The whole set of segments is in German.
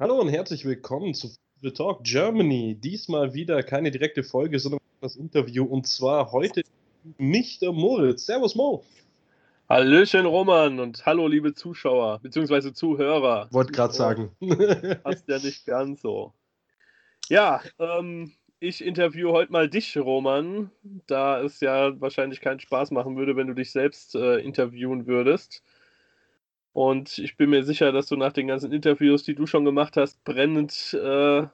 Hallo und herzlich willkommen zu The Talk Germany. Diesmal wieder keine direkte Folge, sondern das Interview und zwar heute nicht der Moritz. Servus Mo. Hallöchen Roman und hallo liebe Zuschauer bzw. Zuhörer. Wollte gerade sagen. Passt ja nicht ganz so. Ja, ähm, ich interview heute mal dich, Roman, da es ja wahrscheinlich keinen Spaß machen würde, wenn du dich selbst äh, interviewen würdest. Und ich bin mir sicher, dass du nach den ganzen Interviews, die du schon gemacht hast, brennend äh,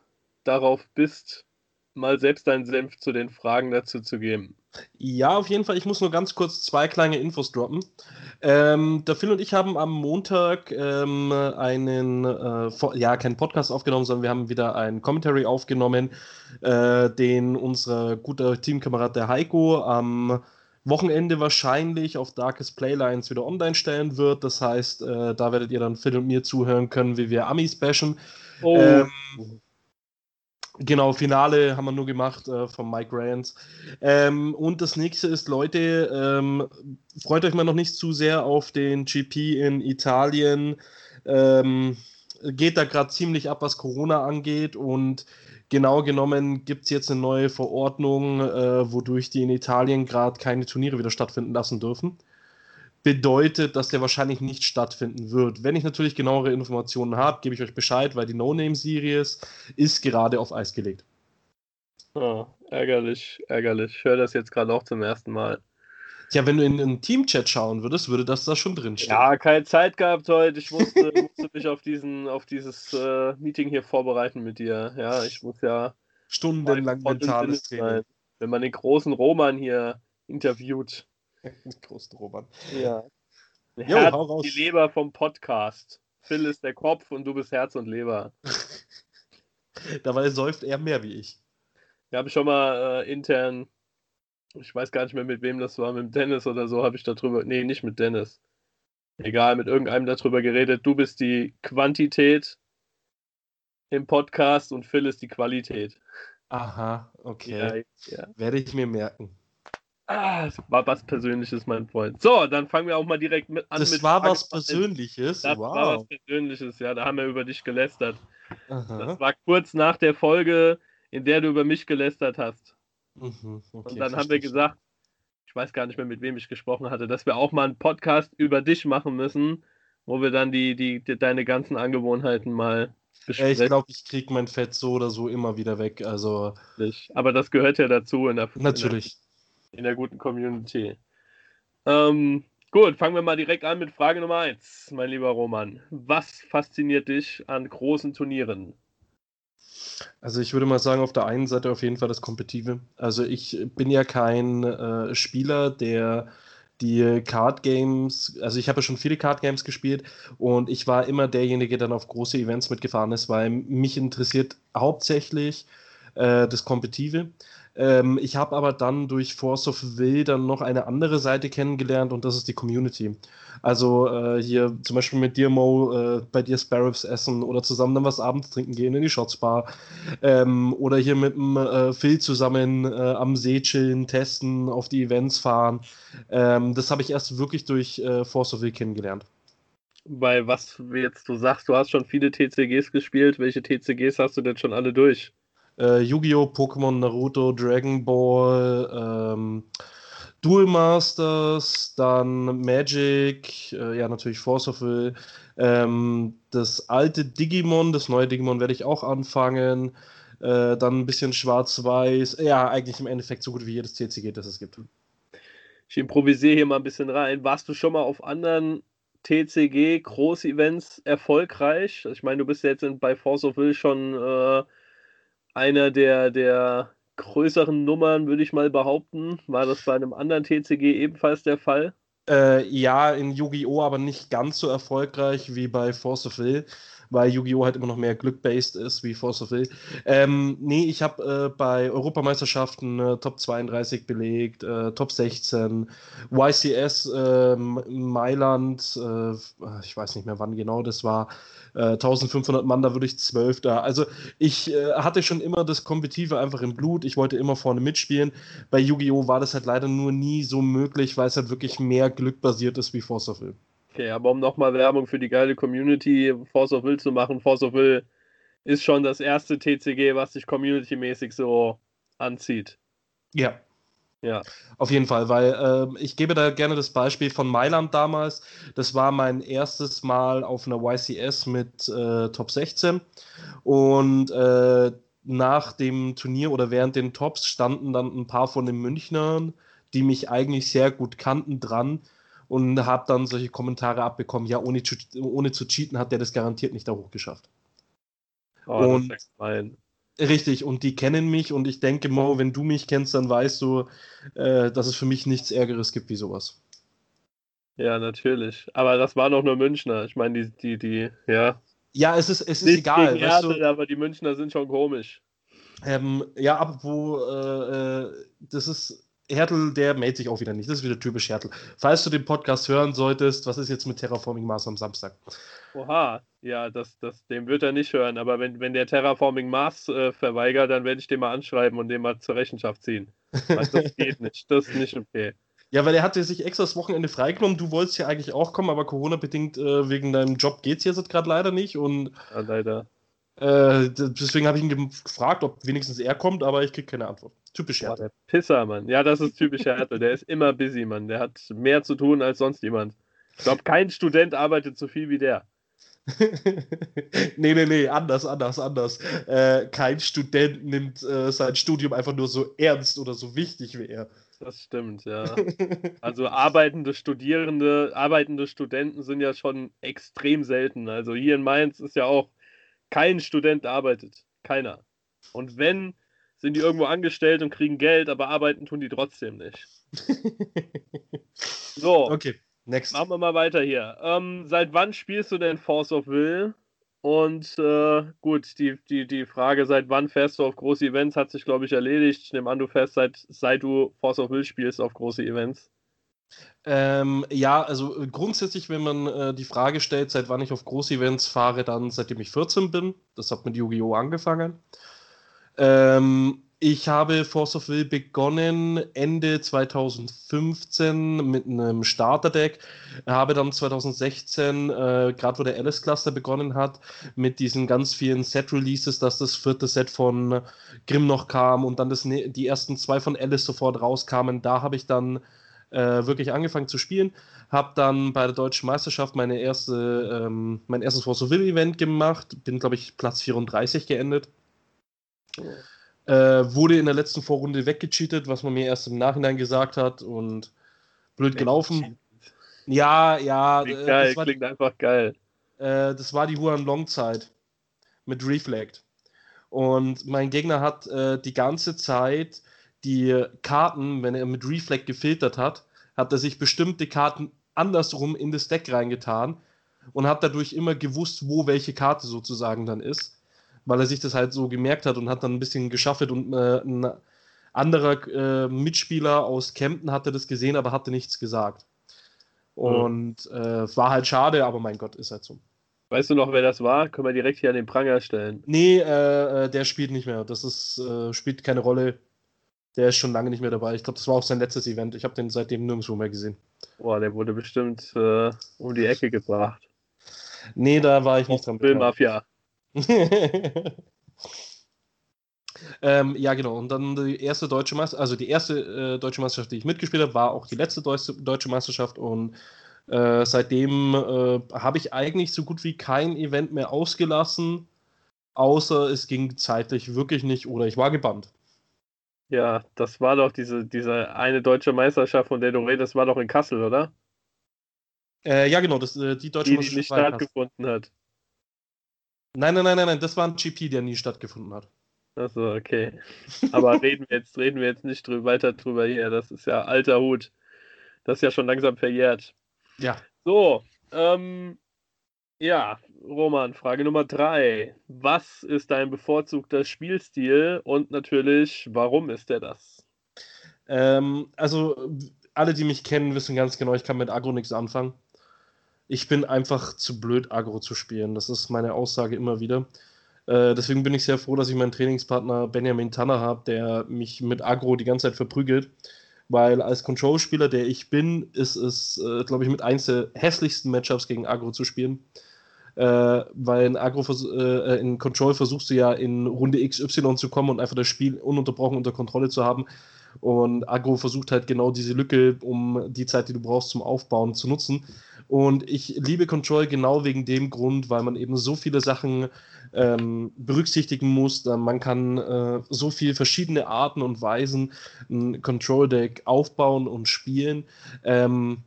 darauf bist, mal selbst deinen Senf zu den Fragen dazu zu geben. Ja, auf jeden Fall. Ich muss nur ganz kurz zwei kleine Infos droppen. Ähm, der Phil und ich haben am Montag ähm, einen, äh, ja, keinen Podcast aufgenommen, sondern wir haben wieder ein Commentary aufgenommen, äh, den unser guter Teamkamerad der Heiko am Wochenende wahrscheinlich auf Darkest Playlines wieder online stellen wird. Das heißt, äh, da werdet ihr dann Phil und mir zuhören können, wie wir Amis bashen. Oh. Ähm, Genau, Finale haben wir nur gemacht äh, von Mike Rance. Ähm, und das nächste ist, Leute, ähm, freut euch mal noch nicht zu sehr auf den GP in Italien. Ähm, geht da gerade ziemlich ab, was Corona angeht. Und Genau genommen gibt es jetzt eine neue Verordnung, äh, wodurch die in Italien gerade keine Turniere wieder stattfinden lassen dürfen. Bedeutet, dass der wahrscheinlich nicht stattfinden wird. Wenn ich natürlich genauere Informationen habe, gebe ich euch Bescheid, weil die No-Name-Series ist gerade auf Eis gelegt. Oh, ärgerlich, ärgerlich. Ich höre das jetzt gerade auch zum ersten Mal. Ja, wenn du in einen Teamchat schauen würdest, würde das da schon drin stehen. Ja, keine Zeit gehabt heute. Ich musste, musste mich auf, diesen, auf dieses äh, Meeting hier vorbereiten mit dir. Ja, ich muss ja stundenlang mentales Training. Sein, wenn man den großen Roman hier interviewt. den großen Roman. Ja. Jo, Herz und die Leber vom Podcast. Phil ist der Kopf und du bist Herz und Leber. Dabei säuft er mehr wie ich. Wir haben schon mal äh, intern ich weiß gar nicht mehr, mit wem das war, mit Dennis oder so, habe ich darüber, nee, nicht mit Dennis. Egal, mit irgendeinem darüber geredet. Du bist die Quantität im Podcast und Phil ist die Qualität. Aha, okay. Ja, ja. Werde ich mir merken. Ah, das war was Persönliches, mein Freund. So, dann fangen wir auch mal direkt mit an. Das mit war was Persönliches? Das wow. war was Persönliches, ja. Da haben wir über dich gelästert. Aha. Das war kurz nach der Folge, in der du über mich gelästert hast. Mhm, okay, und dann haben wir gesagt, ich weiß gar nicht mehr, mit wem ich gesprochen hatte, dass wir auch mal einen Podcast über dich machen müssen, wo wir dann die, die, die deine ganzen Angewohnheiten mal besprechen. Ich glaube, ich kriege mein Fett so oder so immer wieder weg. Also. Aber das gehört ja dazu in der, Natürlich. In der, in der guten Community. Ähm, gut, fangen wir mal direkt an mit Frage Nummer 1, mein lieber Roman. Was fasziniert dich an großen Turnieren? Also ich würde mal sagen, auf der einen Seite auf jeden Fall das Kompetitive. Also ich bin ja kein äh, Spieler, der die Card Games, also ich habe ja schon viele Card Games gespielt und ich war immer derjenige, der dann auf große Events mitgefahren ist, weil mich interessiert hauptsächlich äh, das Kompetitive. Ähm, ich habe aber dann durch Force of Will dann noch eine andere Seite kennengelernt und das ist die Community. Also äh, hier zum Beispiel mit dir, Mo, äh, bei dir Sparrows essen oder zusammen dann was abends trinken gehen in die Shotsbar. Ähm, oder hier mit dem äh, Phil zusammen äh, am See chillen, testen, auf die Events fahren. Ähm, das habe ich erst wirklich durch äh, Force of Will kennengelernt. Bei was jetzt du sagst, du hast schon viele TCGs gespielt. Welche TCGs hast du denn schon alle durch? Äh, Yu-Gi-Oh!, Pokémon, Naruto, Dragon Ball, ähm, Duel Masters, dann Magic, äh, ja natürlich Force of Will, ähm, das alte Digimon, das neue Digimon werde ich auch anfangen, äh, dann ein bisschen Schwarz-Weiß, ja eigentlich im Endeffekt so gut wie jedes TCG, das es gibt. Ich improvisiere hier mal ein bisschen rein. Warst du schon mal auf anderen TCG Groß-Events erfolgreich? Ich meine, du bist ja jetzt in, bei Force of Will schon äh, einer der, der größeren Nummern, würde ich mal behaupten. War das bei einem anderen TCG ebenfalls der Fall? Äh, ja, in Yu-Gi-Oh! aber nicht ganz so erfolgreich wie bei Force of Will weil Yu-Gi-Oh! halt immer noch mehr Glück-based ist wie Force of Will. Ähm, nee, ich habe äh, bei Europameisterschaften äh, Top 32 belegt, äh, Top 16, YCS ähm, Mailand, äh, ich weiß nicht mehr wann genau das war, 1500 äh, Mann, da würde ich 12 da. Also ich äh, hatte schon immer das Kompetitive einfach im Blut, ich wollte immer vorne mitspielen. Bei Yu-Gi-Oh! war das halt leider nur nie so möglich, weil es halt wirklich mehr Glück basiert ist wie Force of Will. Okay, aber um nochmal Werbung für die geile Community Force of Will zu machen, Force of Will ist schon das erste TCG, was sich community-mäßig so anzieht. Ja. Ja. Auf jeden Fall, weil äh, ich gebe da gerne das Beispiel von Mailand damals. Das war mein erstes Mal auf einer YCS mit äh, Top 16 und äh, nach dem Turnier oder während den Tops standen dann ein paar von den Münchnern, die mich eigentlich sehr gut kannten, dran und habe dann solche Kommentare abbekommen, ja, ohne, ohne zu cheaten hat der das garantiert nicht da hochgeschafft. Oh, und. Richtig, und die kennen mich und ich denke, Mo, wenn du mich kennst, dann weißt du, äh, dass es für mich nichts Ärgeres gibt wie sowas. Ja, natürlich. Aber das war doch nur Münchner. Ich meine, die, die, die, ja. Ja, es ist, es ist egal. Gegen Erdl, du, aber die Münchner sind schon komisch. Ähm, ja, wo, äh, äh, das ist, Hertel, der meldet sich auch wieder nicht. Das ist wieder typisch Hertel. Falls du den Podcast hören solltest, was ist jetzt mit Terraforming Mars am Samstag? Oha, ja, das, das, den wird er nicht hören. Aber wenn, wenn der Terraforming Mars äh, verweigert, dann werde ich den mal anschreiben und den mal zur Rechenschaft ziehen. Also das geht nicht. Das ist nicht okay. Ja, weil er hatte sich extra das Wochenende freigenommen. Du wolltest ja eigentlich auch kommen, aber Corona-bedingt äh, wegen deinem Job geht es jetzt gerade leider nicht. Und, ja, leider. Äh, deswegen habe ich ihn gefragt, ob wenigstens er kommt, aber ich kriege keine Antwort. Typisch Härte. der Pisser, Mann. Ja, das ist typisch Härte. Der ist immer busy, Mann. Der hat mehr zu tun als sonst jemand. Ich glaube, kein Student arbeitet so viel wie der. nee, nee, nee, anders, anders, anders. Äh, kein Student nimmt äh, sein Studium einfach nur so ernst oder so wichtig wie er. Das stimmt, ja. Also arbeitende Studierende, arbeitende Studenten sind ja schon extrem selten. Also hier in Mainz ist ja auch kein Student arbeitet. Keiner. Und wenn, sind die irgendwo angestellt und kriegen Geld, aber arbeiten tun die trotzdem nicht. so. Okay. Next. Machen wir mal weiter hier. Ähm, seit wann spielst du denn Force of Will? Und äh, gut, die, die, die Frage, seit wann fährst du auf große Events, hat sich, glaube ich, erledigt. Ich nehme an, du fährst seit, seit du Force of Will spielst auf große Events. Ähm, ja, also äh, grundsätzlich, wenn man äh, die Frage stellt, seit wann ich auf Groß-Events fahre, dann seitdem ich 14 bin. Das hat mit Yu-Gi-Oh! angefangen. Ähm, ich habe Force of Will begonnen Ende 2015 mit einem Starterdeck. Habe dann 2016, äh, gerade wo der Alice Cluster begonnen hat, mit diesen ganz vielen Set-Releases, dass das vierte Set von Grimm noch kam und dann das, die ersten zwei von Alice sofort rauskamen. Da habe ich dann äh, wirklich angefangen zu spielen. Habe dann bei der Deutschen Meisterschaft meine erste, ähm, mein erstes Force of Will Event gemacht. Bin, glaube ich, Platz 34 geendet. Äh, wurde in der letzten Vorrunde weggecheatet, was man mir erst im Nachhinein gesagt hat und blöd gelaufen. Ja, ja. Klingt, äh, geil, klingt die, einfach geil. Äh, das war die Huan Long Zeit mit Reflect. Und mein Gegner hat äh, die ganze Zeit die Karten, wenn er mit Reflect gefiltert hat, hat er sich bestimmte Karten andersrum in das Deck reingetan und hat dadurch immer gewusst, wo welche Karte sozusagen dann ist weil er sich das halt so gemerkt hat und hat dann ein bisschen geschaffelt und äh, ein anderer äh, Mitspieler aus Kempten hatte das gesehen, aber hatte nichts gesagt. Und äh, war halt schade, aber mein Gott, ist halt so. Weißt du noch, wer das war? Können wir direkt hier an den Pranger stellen. Nee, äh, äh, der spielt nicht mehr. Das ist, äh, spielt keine Rolle. Der ist schon lange nicht mehr dabei. Ich glaube, das war auch sein letztes Event. Ich habe den seitdem nirgendwo mehr gesehen. Boah, der wurde bestimmt um die Ecke gebracht. Nee, da war ich nicht dran. Filmmafia. ähm, ja, genau. Und dann die erste deutsche Meisterschaft, also die erste äh, deutsche Meisterschaft, die ich mitgespielt habe, war auch die letzte deutsche Meisterschaft. Und äh, seitdem äh, habe ich eigentlich so gut wie kein Event mehr ausgelassen, außer es ging zeitlich wirklich nicht oder ich war gebannt. Ja, das war doch diese, diese eine deutsche Meisterschaft, von der du redest, war doch in Kassel, oder? Äh, ja, genau, das, äh, die deutsche die, Meisterschaft. Die nicht stattgefunden hat. Nein, nein, nein, nein, nein, das war ein GP, der nie stattgefunden hat. Achso, okay. Aber reden wir jetzt, reden wir jetzt nicht drüber, weiter drüber hier. Das ist ja alter Hut. Das ist ja schon langsam verjährt. Ja. So, ähm, ja, Roman, Frage Nummer drei. Was ist dein bevorzugter Spielstil und natürlich, warum ist der das? Ähm, also, alle, die mich kennen, wissen ganz genau, ich kann mit Agro nichts anfangen. Ich bin einfach zu blöd, Agro zu spielen. Das ist meine Aussage immer wieder. Äh, deswegen bin ich sehr froh, dass ich meinen Trainingspartner Benjamin Tanner habe, der mich mit Agro die ganze Zeit verprügelt. Weil als Control-Spieler, der ich bin, ist es, äh, glaube ich, mit eins der hässlichsten Matchups gegen Agro zu spielen. äh, weil in, Agro äh, in Control versuchst du ja in Runde XY zu kommen und einfach das Spiel ununterbrochen unter Kontrolle zu haben. Und Agro versucht halt genau diese Lücke, um die Zeit, die du brauchst zum Aufbauen, zu nutzen. Und ich liebe Control genau wegen dem Grund, weil man eben so viele Sachen ähm, berücksichtigen muss. Man kann äh, so viele verschiedene Arten und Weisen ein Control-Deck aufbauen und spielen. Ähm,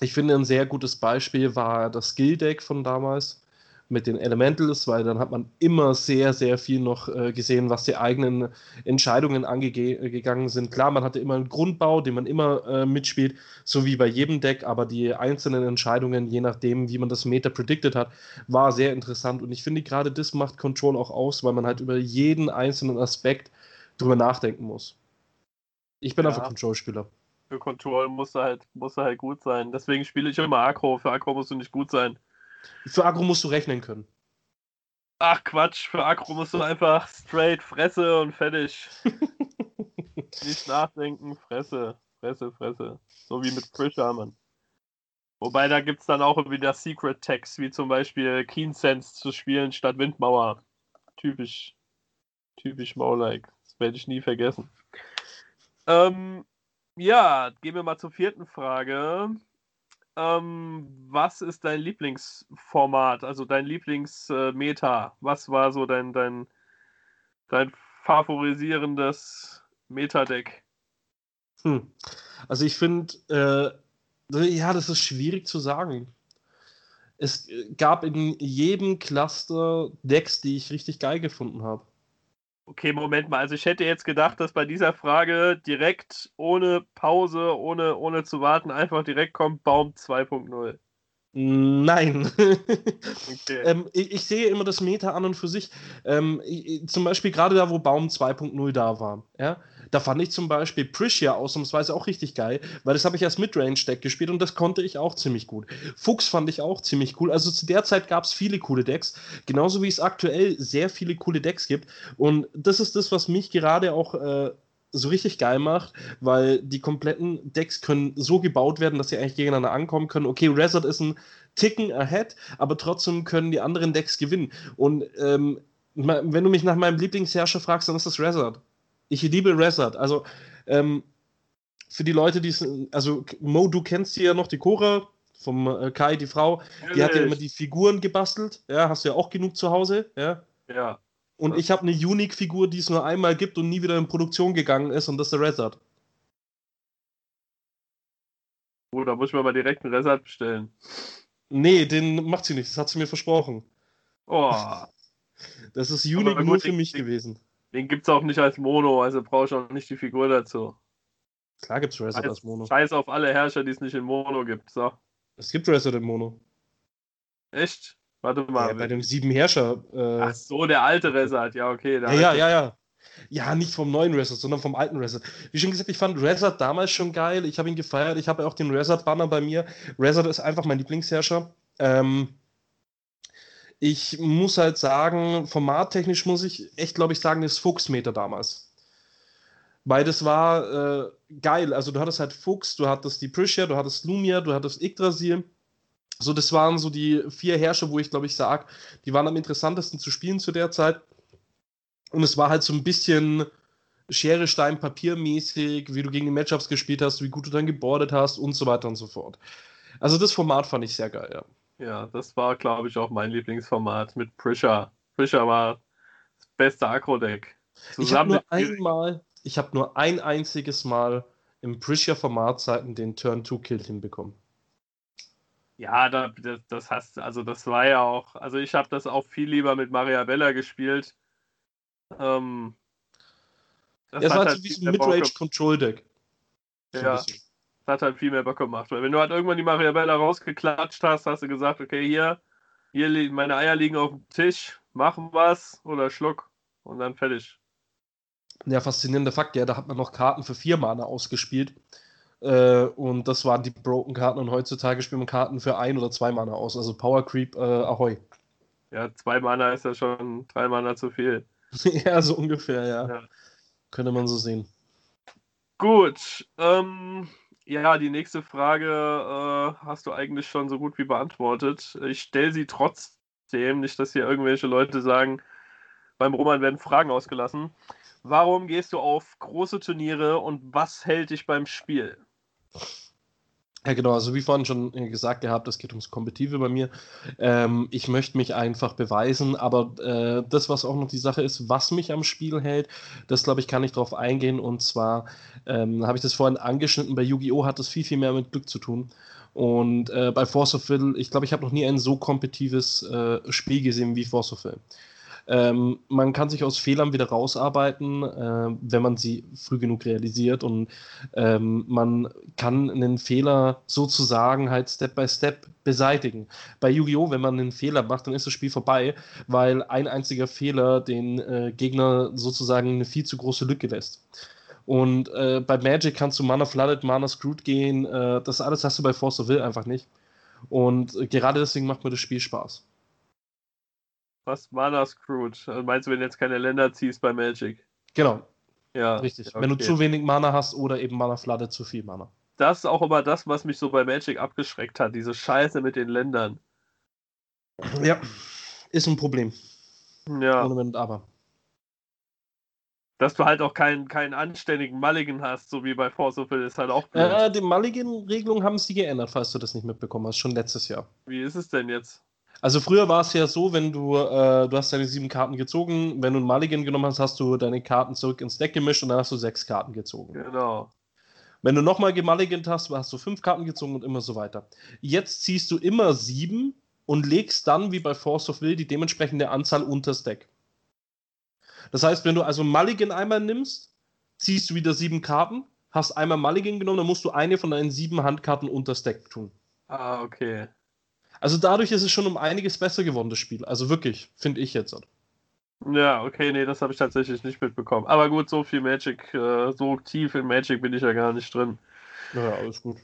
ich finde, ein sehr gutes Beispiel war das Skill-Deck von damals mit den Elementals, weil dann hat man immer sehr, sehr viel noch äh, gesehen, was die eigenen Entscheidungen angegangen sind. Klar, man hatte immer einen Grundbau, den man immer äh, mitspielt, so wie bei jedem Deck, aber die einzelnen Entscheidungen, je nachdem, wie man das Meta predicted hat, war sehr interessant. Und ich finde, gerade das macht Control auch aus, weil man halt über jeden einzelnen Aspekt drüber nachdenken muss. Ich bin ja. einfach Control-Spieler. Für Control muss er halt, muss er halt gut sein. Deswegen spiele ich immer Akro. Für Akro musst du nicht gut sein. Für Agro musst du rechnen können. Ach Quatsch, für Agro musst du einfach straight Fresse und fertig. Nicht nachdenken, Fresse, Fresse, Fresse. So wie mit Prisha, Mann. Wobei da gibt es dann auch wieder Secret Tags, wie zum Beispiel Keen Sense zu spielen statt Windmauer. Typisch, typisch Maulike. Das werde ich nie vergessen. Ähm, ja, gehen wir mal zur vierten Frage. Ähm, was ist dein Lieblingsformat, also dein Lieblingsmeta? Was war so dein, dein, dein favorisierendes Meta-Deck? Hm. Also ich finde, äh, ja, das ist schwierig zu sagen. Es gab in jedem Cluster Decks, die ich richtig geil gefunden habe. Okay, Moment mal. Also ich hätte jetzt gedacht, dass bei dieser Frage direkt ohne Pause, ohne, ohne zu warten, einfach direkt kommt Baum 2.0. Nein. okay. ähm, ich, ich, sehe immer das Meta an und für sich. Ähm, ich, zum Beispiel gerade da, wo Baum 2.0 da war. Ja? Da fand ich zum Beispiel Prisha ausnahmsweise auch richtig geil, weil das habe ich als Midrange-Deck gespielt und das konnte ich auch ziemlich gut. Fuchs fand ich auch ziemlich cool. Also zu der Zeit gab es viele coole Decks, genauso wie es aktuell sehr viele coole Decks gibt. Und das ist das, was mich gerade auch äh, so richtig geil macht, weil die kompletten Decks können so gebaut werden, dass sie eigentlich gegeneinander ankommen können. Okay, Resort ist ein Ticken ahead, aber trotzdem können die anderen Decks gewinnen. Und ähm, wenn du mich nach meinem Lieblingsherrscher fragst, dann ist das Resort. Ich liebe Resort. Also, ähm, für die Leute, die es, also Mo, du kennst sie ja noch, die Cora vom äh, Kai, die Frau, die hat ja immer die Figuren gebastelt. Ja, hast du ja auch genug zu Hause, ja? Ja. Und ich habe eine Unique-Figur, die es nur einmal gibt und nie wieder in Produktion gegangen ist, und das ist der Resort. Oh, da muss ich mir mal direkt einen Resort bestellen. Nee, den macht sie nicht, das hat sie mir versprochen. Oh. Das ist Unique nur für mich gewesen. Den gibt es auch nicht als Mono, also brauche ich auch nicht die Figur dazu. Klar gibt es Reset als Mono. Scheiß auf alle Herrscher, die es nicht in Mono gibt. So. Es gibt Reset in Mono. Echt? Warte mal. Ja, bei dem sieben Herrscher. Äh... Ach so, der alte Reset. Ja, okay. Ja, ja, ja, ja. Ja, nicht vom neuen Reset, sondern vom alten Reset. Wie schon gesagt, ich fand Reset damals schon geil. Ich habe ihn gefeiert. Ich habe auch den Reset-Banner bei mir. Reset ist einfach mein Lieblingsherrscher. Ähm, ich muss halt sagen, formattechnisch muss ich echt, glaube ich, sagen, das Fuchsmeter damals. Weil das war äh, geil. Also du hattest halt Fuchs, du hattest die Prisha, du hattest Lumia, du hattest Yggdrasil. So, das waren so die vier Herrscher, wo ich glaube ich sage, die waren am interessantesten zu spielen zu der Zeit. Und es war halt so ein bisschen Schere, Stein, Papier mäßig, wie du gegen die Matchups gespielt hast, wie gut du dann gebordet hast und so weiter und so fort. Also das Format fand ich sehr geil, ja. Ja, das war, glaube ich, auch mein Lieblingsformat mit Prisha. Prisha war das beste Agro-Deck. Ich habe nur einmal, ich habe nur ein einziges Mal im Prisha-Formatzeiten den Turn-2-Kill hinbekommen. Ja, das, das hast also das war ja auch, also ich habe das auch viel lieber mit Maria Bella gespielt. Ähm, das ja, war halt so wie so ein Midrange-Control-Deck. Ja. Das hat halt viel mehr Bock gemacht. Weil wenn du halt irgendwann die Mariabella rausgeklatscht hast, hast du gesagt, okay, hier, hier liegen meine Eier liegen auf dem Tisch, machen was oder schluck und dann fertig. Ja, faszinierender Fakt, ja, da hat man noch Karten für vier Mana ausgespielt. Äh, und das waren die Broken Karten und heutzutage spielt man Karten für ein oder zwei Mana aus. Also Power Creep, äh, Ahoi. Ja, zwei Mana ist ja schon drei Mana zu viel. ja, so ungefähr, ja. ja. Könnte man so sehen. Gut, ähm, ja, die nächste Frage äh, hast du eigentlich schon so gut wie beantwortet. Ich stelle sie trotzdem nicht, dass hier irgendwelche Leute sagen, beim Roman werden Fragen ausgelassen. Warum gehst du auf große Turniere und was hält dich beim Spiel? Ja, genau, also wie vorhin schon gesagt gehabt, es geht ums Kompetitive bei mir. Ähm, ich möchte mich einfach beweisen, aber äh, das, was auch noch die Sache ist, was mich am Spiel hält, das glaube ich, kann ich darauf eingehen. Und zwar ähm, habe ich das vorhin angeschnitten, bei Yu-Gi-Oh! hat das viel, viel mehr mit Glück zu tun. Und äh, bei Force of Will, ich glaube, ich habe noch nie ein so kompetitives äh, Spiel gesehen wie Force of Will. Ähm, man kann sich aus Fehlern wieder rausarbeiten, äh, wenn man sie früh genug realisiert und ähm, man kann einen Fehler sozusagen halt Step by Step beseitigen. Bei Yu-Gi-Oh!, wenn man einen Fehler macht, dann ist das Spiel vorbei, weil ein einziger Fehler den äh, Gegner sozusagen eine viel zu große Lücke lässt. Und äh, bei Magic kannst du Mana Flooded, Mana Screwed gehen. Äh, das alles hast du bei Force of Will einfach nicht. Und äh, gerade deswegen macht mir das Spiel Spaß. Was Mana Screwed? Also meinst du, wenn du jetzt keine Länder ziehst bei Magic? Genau. Ja. Richtig. Okay. Wenn du zu wenig Mana hast oder eben Mana Flooded zu viel Mana. Das ist auch immer das, was mich so bei Magic abgeschreckt hat. Diese Scheiße mit den Ländern. Ja. Ist ein Problem. Ja. Ohne Wenn und Aber. Dass du halt auch keinen, keinen anständigen Mulligan hast, so wie bei Force of Will, ist halt auch blöd. Äh, die Mulligan-Regelung haben sie geändert, falls du das nicht mitbekommen hast, schon letztes Jahr. Wie ist es denn jetzt? Also früher war es ja so, wenn du, äh, du hast deine sieben Karten gezogen, wenn du einen Mulligan genommen hast, hast du deine Karten zurück ins Deck gemischt und dann hast du sechs Karten gezogen. Genau. Wenn du nochmal gemulligant hast, hast du fünf Karten gezogen und immer so weiter. Jetzt ziehst du immer sieben und legst dann, wie bei Force of Will, die dementsprechende Anzahl unters Deck. Das heißt, wenn du also Mulligan einmal nimmst, ziehst du wieder sieben Karten, hast einmal Mulligan genommen, dann musst du eine von deinen sieben Handkarten unters Deck tun. Ah, okay. Also dadurch ist es schon um einiges besser geworden, das Spiel. Also wirklich, finde ich jetzt. Ja, okay, nee, das habe ich tatsächlich nicht mitbekommen. Aber gut, so viel Magic, äh, so tief in Magic bin ich ja gar nicht drin. Ja, alles gut.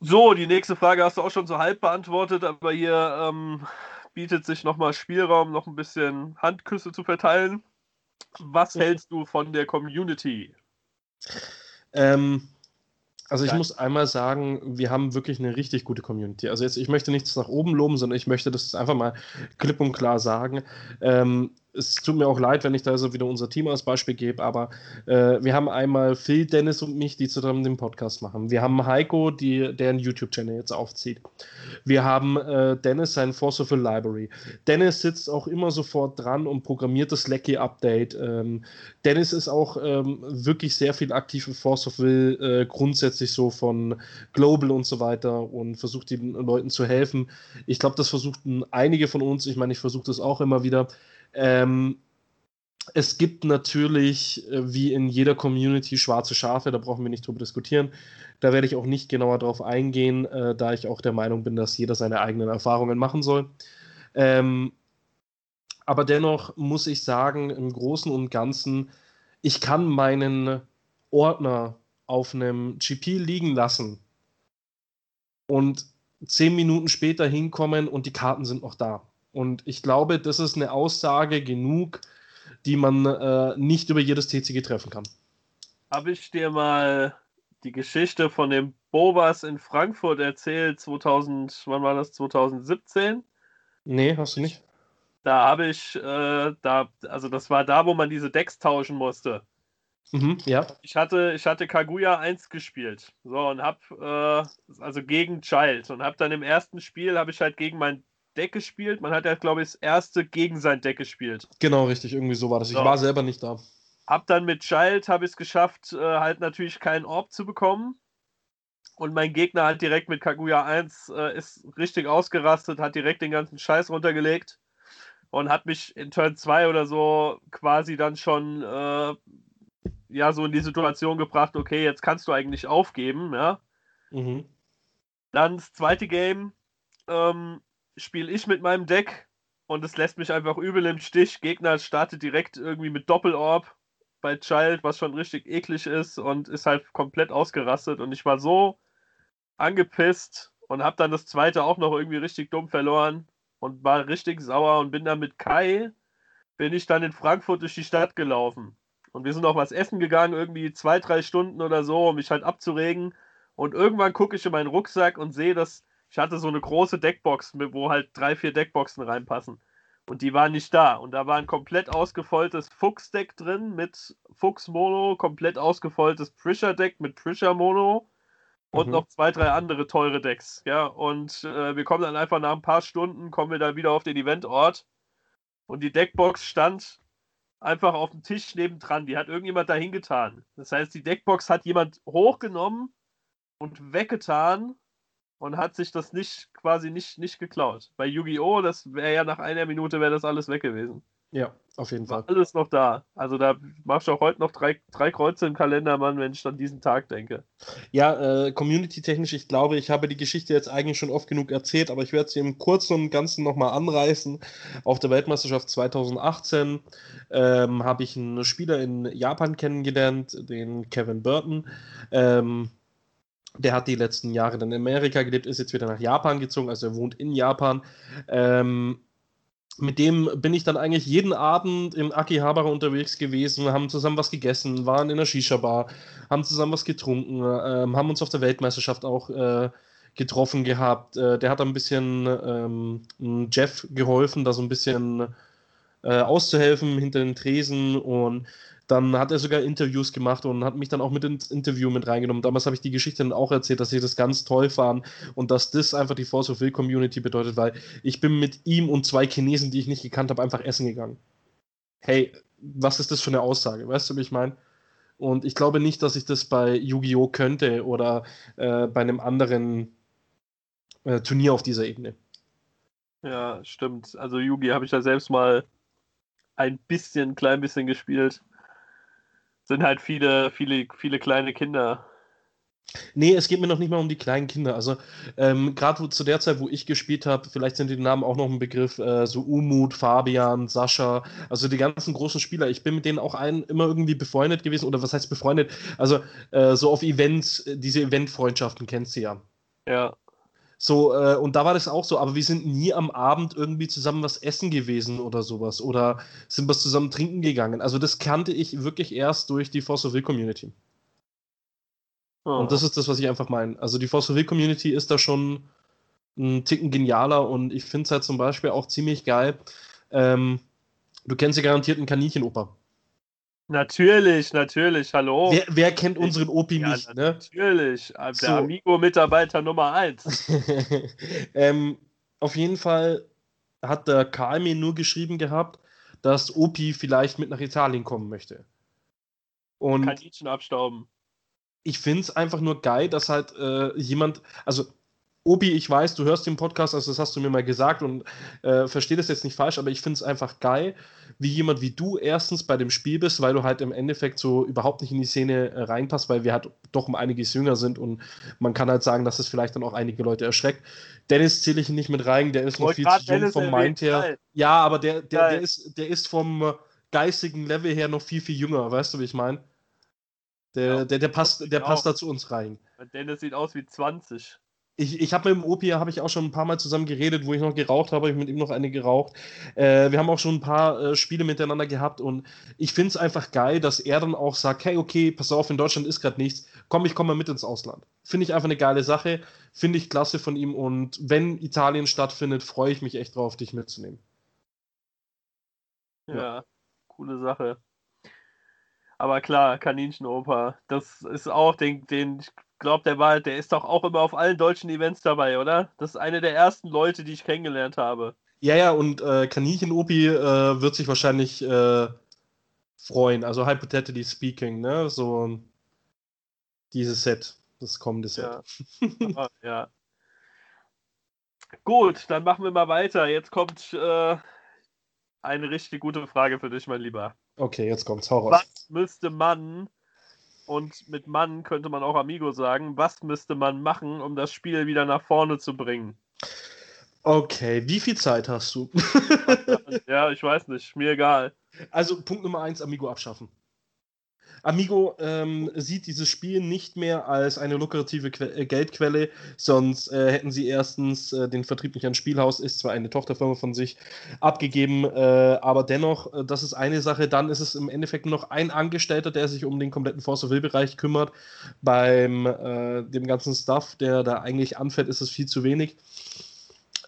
So, die nächste Frage hast du auch schon so halb beantwortet, aber hier ähm, bietet sich nochmal Spielraum, noch ein bisschen Handküsse zu verteilen. Was hältst du von der Community? Ähm, also ich muss einmal sagen, wir haben wirklich eine richtig gute Community. Also jetzt, ich möchte nichts nach oben loben, sondern ich möchte das einfach mal klipp und klar sagen. Ähm, es tut mir auch leid, wenn ich da so wieder unser Team als Beispiel gebe, aber äh, wir haben einmal Phil, Dennis und mich, die zusammen den Podcast machen. Wir haben Heiko, die, der einen YouTube-Channel jetzt aufzieht. Wir haben äh, Dennis, sein Force of a Library. Dennis sitzt auch immer sofort dran und programmiert das Lecky-Update. Ähm, Dennis ist auch ähm, wirklich sehr viel aktiv in Force of Will, äh, grundsätzlich so von Global und so weiter und versucht den Leuten zu helfen. Ich glaube, das versuchten einige von uns, ich meine, ich versuche das auch immer wieder. Ähm, es gibt natürlich, äh, wie in jeder Community, schwarze Schafe, da brauchen wir nicht drüber diskutieren. Da werde ich auch nicht genauer drauf eingehen, äh, da ich auch der Meinung bin, dass jeder seine eigenen Erfahrungen machen soll. Ähm, aber dennoch muss ich sagen, im Großen und Ganzen, ich kann meinen Ordner auf einem GP liegen lassen und zehn Minuten später hinkommen und die Karten sind noch da. Und ich glaube, das ist eine Aussage genug, die man äh, nicht über jedes TCG treffen kann. Habe ich dir mal die Geschichte von dem Bobas in Frankfurt erzählt, 2000, wann war das, 2017? Nee, hast du nicht. Da habe ich, äh, da, also das war da, wo man diese Decks tauschen musste. Mhm, ja. Ich hatte, ich hatte Kaguya 1 gespielt. So, und hab, äh, also gegen Child. Und hab dann im ersten Spiel, habe ich halt gegen mein Deck gespielt. Man hat ja, glaube ich, das erste gegen sein Deck gespielt. Genau, richtig. Irgendwie so war das. Ich so. war selber nicht da. Hab dann mit Child habe ich es geschafft, äh, halt natürlich keinen Orb zu bekommen. Und mein Gegner hat direkt mit Kaguya 1 äh, ist richtig ausgerastet, hat direkt den ganzen Scheiß runtergelegt und hat mich in Turn 2 oder so quasi dann schon äh, ja so in die Situation gebracht, okay, jetzt kannst du eigentlich aufgeben, ja. Mhm. Dann das zweite Game, ähm, spiele ich mit meinem Deck und es lässt mich einfach übel im Stich. Gegner startet direkt irgendwie mit Doppelorb bei Child, was schon richtig eklig ist und ist halt komplett ausgerastet. Und ich war so angepisst und habe dann das zweite auch noch irgendwie richtig dumm verloren und war richtig sauer und bin dann mit Kai, bin ich dann in Frankfurt durch die Stadt gelaufen. Und wir sind auch was essen gegangen, irgendwie zwei, drei Stunden oder so, um mich halt abzuregen. Und irgendwann gucke ich in meinen Rucksack und sehe, dass Ich hatte so eine große Deckbox, wo halt drei, vier Deckboxen reinpassen. Und die waren nicht da. Und da war ein komplett ausgefoiltes Fuchs-Deck drin mit Fuchs-Mono, komplett ausgefoiltes Prisher-Deck mit Prisher-Mono und mhm. noch zwei, drei andere teure Decks. Ja, und äh, wir kommen dann einfach nach ein paar Stunden, kommen wir dann wieder auf den Eventort und die Deckbox stand einfach auf dem Tisch nebendran. Die hat irgendjemand dahin getan. Das heißt, die Deckbox hat jemand hochgenommen und weggetan und hat sich das nicht quasi nicht, nicht geklaut. Bei Yu-Gi-Oh! das wäre ja nach einer Minute wäre das alles weg gewesen. Ja, auf jeden Fall. Alles noch da. Also da machst du auch heute noch drei, drei Kreuze im Kalender, Mann, wenn ich an diesen Tag denke. Ja, äh, community-technisch, ich glaube, ich habe die Geschichte jetzt eigentlich schon oft genug erzählt, aber ich werde sie im Kurzen und Ganzen nochmal anreißen. Auf der Weltmeisterschaft 2018 ähm, habe ich einen Spieler in Japan kennengelernt, den Kevin Burton. Ähm, der hat die letzten Jahre dann in Amerika gelebt, ist jetzt wieder nach Japan gezogen, also er wohnt in Japan. Ähm, mit dem bin ich dann eigentlich jeden Abend im Akihabara unterwegs gewesen, haben zusammen was gegessen, waren in der Shisha-Bar, haben zusammen was getrunken, ähm, haben uns auf der Weltmeisterschaft auch äh, getroffen gehabt. Äh, der hat ein bisschen ähm, Jeff geholfen, da so ein bisschen äh, auszuhelfen hinter den Tresen und dann hat er sogar Interviews gemacht und hat mich dann auch mit ins Interview mit reingenommen. Damals habe ich die Geschichte dann auch erzählt, dass ich das ganz toll fand und dass das einfach die Force of Will Community bedeutet, weil ich bin mit ihm und zwei Chinesen, die ich nicht gekannt habe, einfach essen gegangen. Hey, was ist das für eine Aussage? Weißt du, wie ich meine? Und ich glaube nicht, dass ich das bei Yu-Gi-Oh! könnte oder äh, bei einem anderen äh, Turnier auf dieser Ebene. Ja, stimmt. Also Yugi habe ich ja selbst mal ein bisschen, klein bisschen gespielt sind halt viele, viele, viele kleine Kinder. Nee, es geht mir noch nicht mal um die kleinen Kinder. Also, ähm, gerade zu der Zeit, wo ich gespielt habe, vielleicht sind die Namen auch noch ein Begriff, äh, so Umut, Fabian, Sascha, also die ganzen großen Spieler. Ich bin mit denen auch ein, immer irgendwie befreundet gewesen, oder was heißt befreundet? Also, äh, so auf Events, diese Eventfreundschaften kennst du ja. Ja. So, äh, und da war das auch so, aber wir sind nie am Abend irgendwie zusammen was essen gewesen oder sowas. Oder sind was zusammen trinken gegangen. Also das kannte ich wirklich erst durch die Force of Will Community. Oh. Und das ist das, was ich einfach meine. Also die Force of Will Community ist da schon ein Ticken genialer und ich finde es halt zum Beispiel auch ziemlich geil. Ähm, du kennst ja garantiert einen Kaninchenoper. Natürlich, natürlich, hallo. Wer, wer kennt unseren Opi ja, nicht, ne? Natürlich, der so. Amigo-Mitarbeiter Nummer 1. ähm, auf jeden Fall hat der Karl mir nur geschrieben gehabt, dass Opi vielleicht mit nach Italien kommen möchte. Und Kaninchen abstauben. Ich finde es einfach nur geil, dass halt äh, jemand, also Obi, ich weiß, du hörst den Podcast, also das hast du mir mal gesagt und äh, verstehe das jetzt nicht falsch, aber ich finde es einfach geil, wie jemand wie du erstens bei dem Spiel bist, weil du halt im Endeffekt so überhaupt nicht in die Szene äh, reinpasst, weil wir halt doch um einiges jünger sind und man kann halt sagen, dass es vielleicht dann auch einige Leute erschreckt. Dennis zähle ich nicht mit rein, der ist noch viel zu jung Dennis vom Mind her. Ja, aber der, der, der, ist, der ist vom geistigen Level her noch viel, viel jünger, weißt du, wie ich meine? Der, ja, der, der passt, der passt da zu uns rein. Dennis sieht aus wie 20 ich, ich habe mit dem Opi habe ich auch schon ein paar Mal zusammen geredet, wo ich noch geraucht habe, ich mit ihm noch eine geraucht. Äh, wir haben auch schon ein paar äh, Spiele miteinander gehabt und ich finde es einfach geil, dass er dann auch sagt, hey, okay, pass auf, in Deutschland ist gerade nichts, komm, ich komme mal mit ins Ausland. Finde ich einfach eine geile Sache, finde ich klasse von ihm und wenn Italien stattfindet, freue ich mich echt drauf, dich mitzunehmen. Ja, ja. coole Sache. Aber klar, Kaninchenoper, das ist auch den, den glaube, der war, der ist doch auch immer auf allen deutschen Events dabei, oder? Das ist eine der ersten Leute, die ich kennengelernt habe. Ja, ja, und äh, Kaninchen-Opi äh, wird sich wahrscheinlich äh, freuen. Also hypothetically speaking, ne? So dieses Set, das kommende Set. Ja. ah, ja. Gut, dann machen wir mal weiter. Jetzt kommt äh, eine richtig gute Frage für dich, mein Lieber. Okay, jetzt kommt's. Hau raus. Was müsste man und mit Mann könnte man auch Amigo sagen. Was müsste man machen, um das Spiel wieder nach vorne zu bringen? Okay, wie viel Zeit hast du? ja, ich weiß nicht, mir egal. Also Punkt Nummer eins, Amigo abschaffen. Amigo ähm, sieht dieses Spiel nicht mehr als eine lukrative que äh, Geldquelle, sonst äh, hätten sie erstens äh, den Vertrieb nicht an Spielhaus, ist zwar eine Tochterfirma von sich, abgegeben, äh, aber dennoch, äh, das ist eine Sache. Dann ist es im Endeffekt noch ein Angestellter, der sich um den kompletten Force of Will-Bereich kümmert. Beim dem ganzen Stuff, der da eigentlich anfällt, ist es viel zu wenig.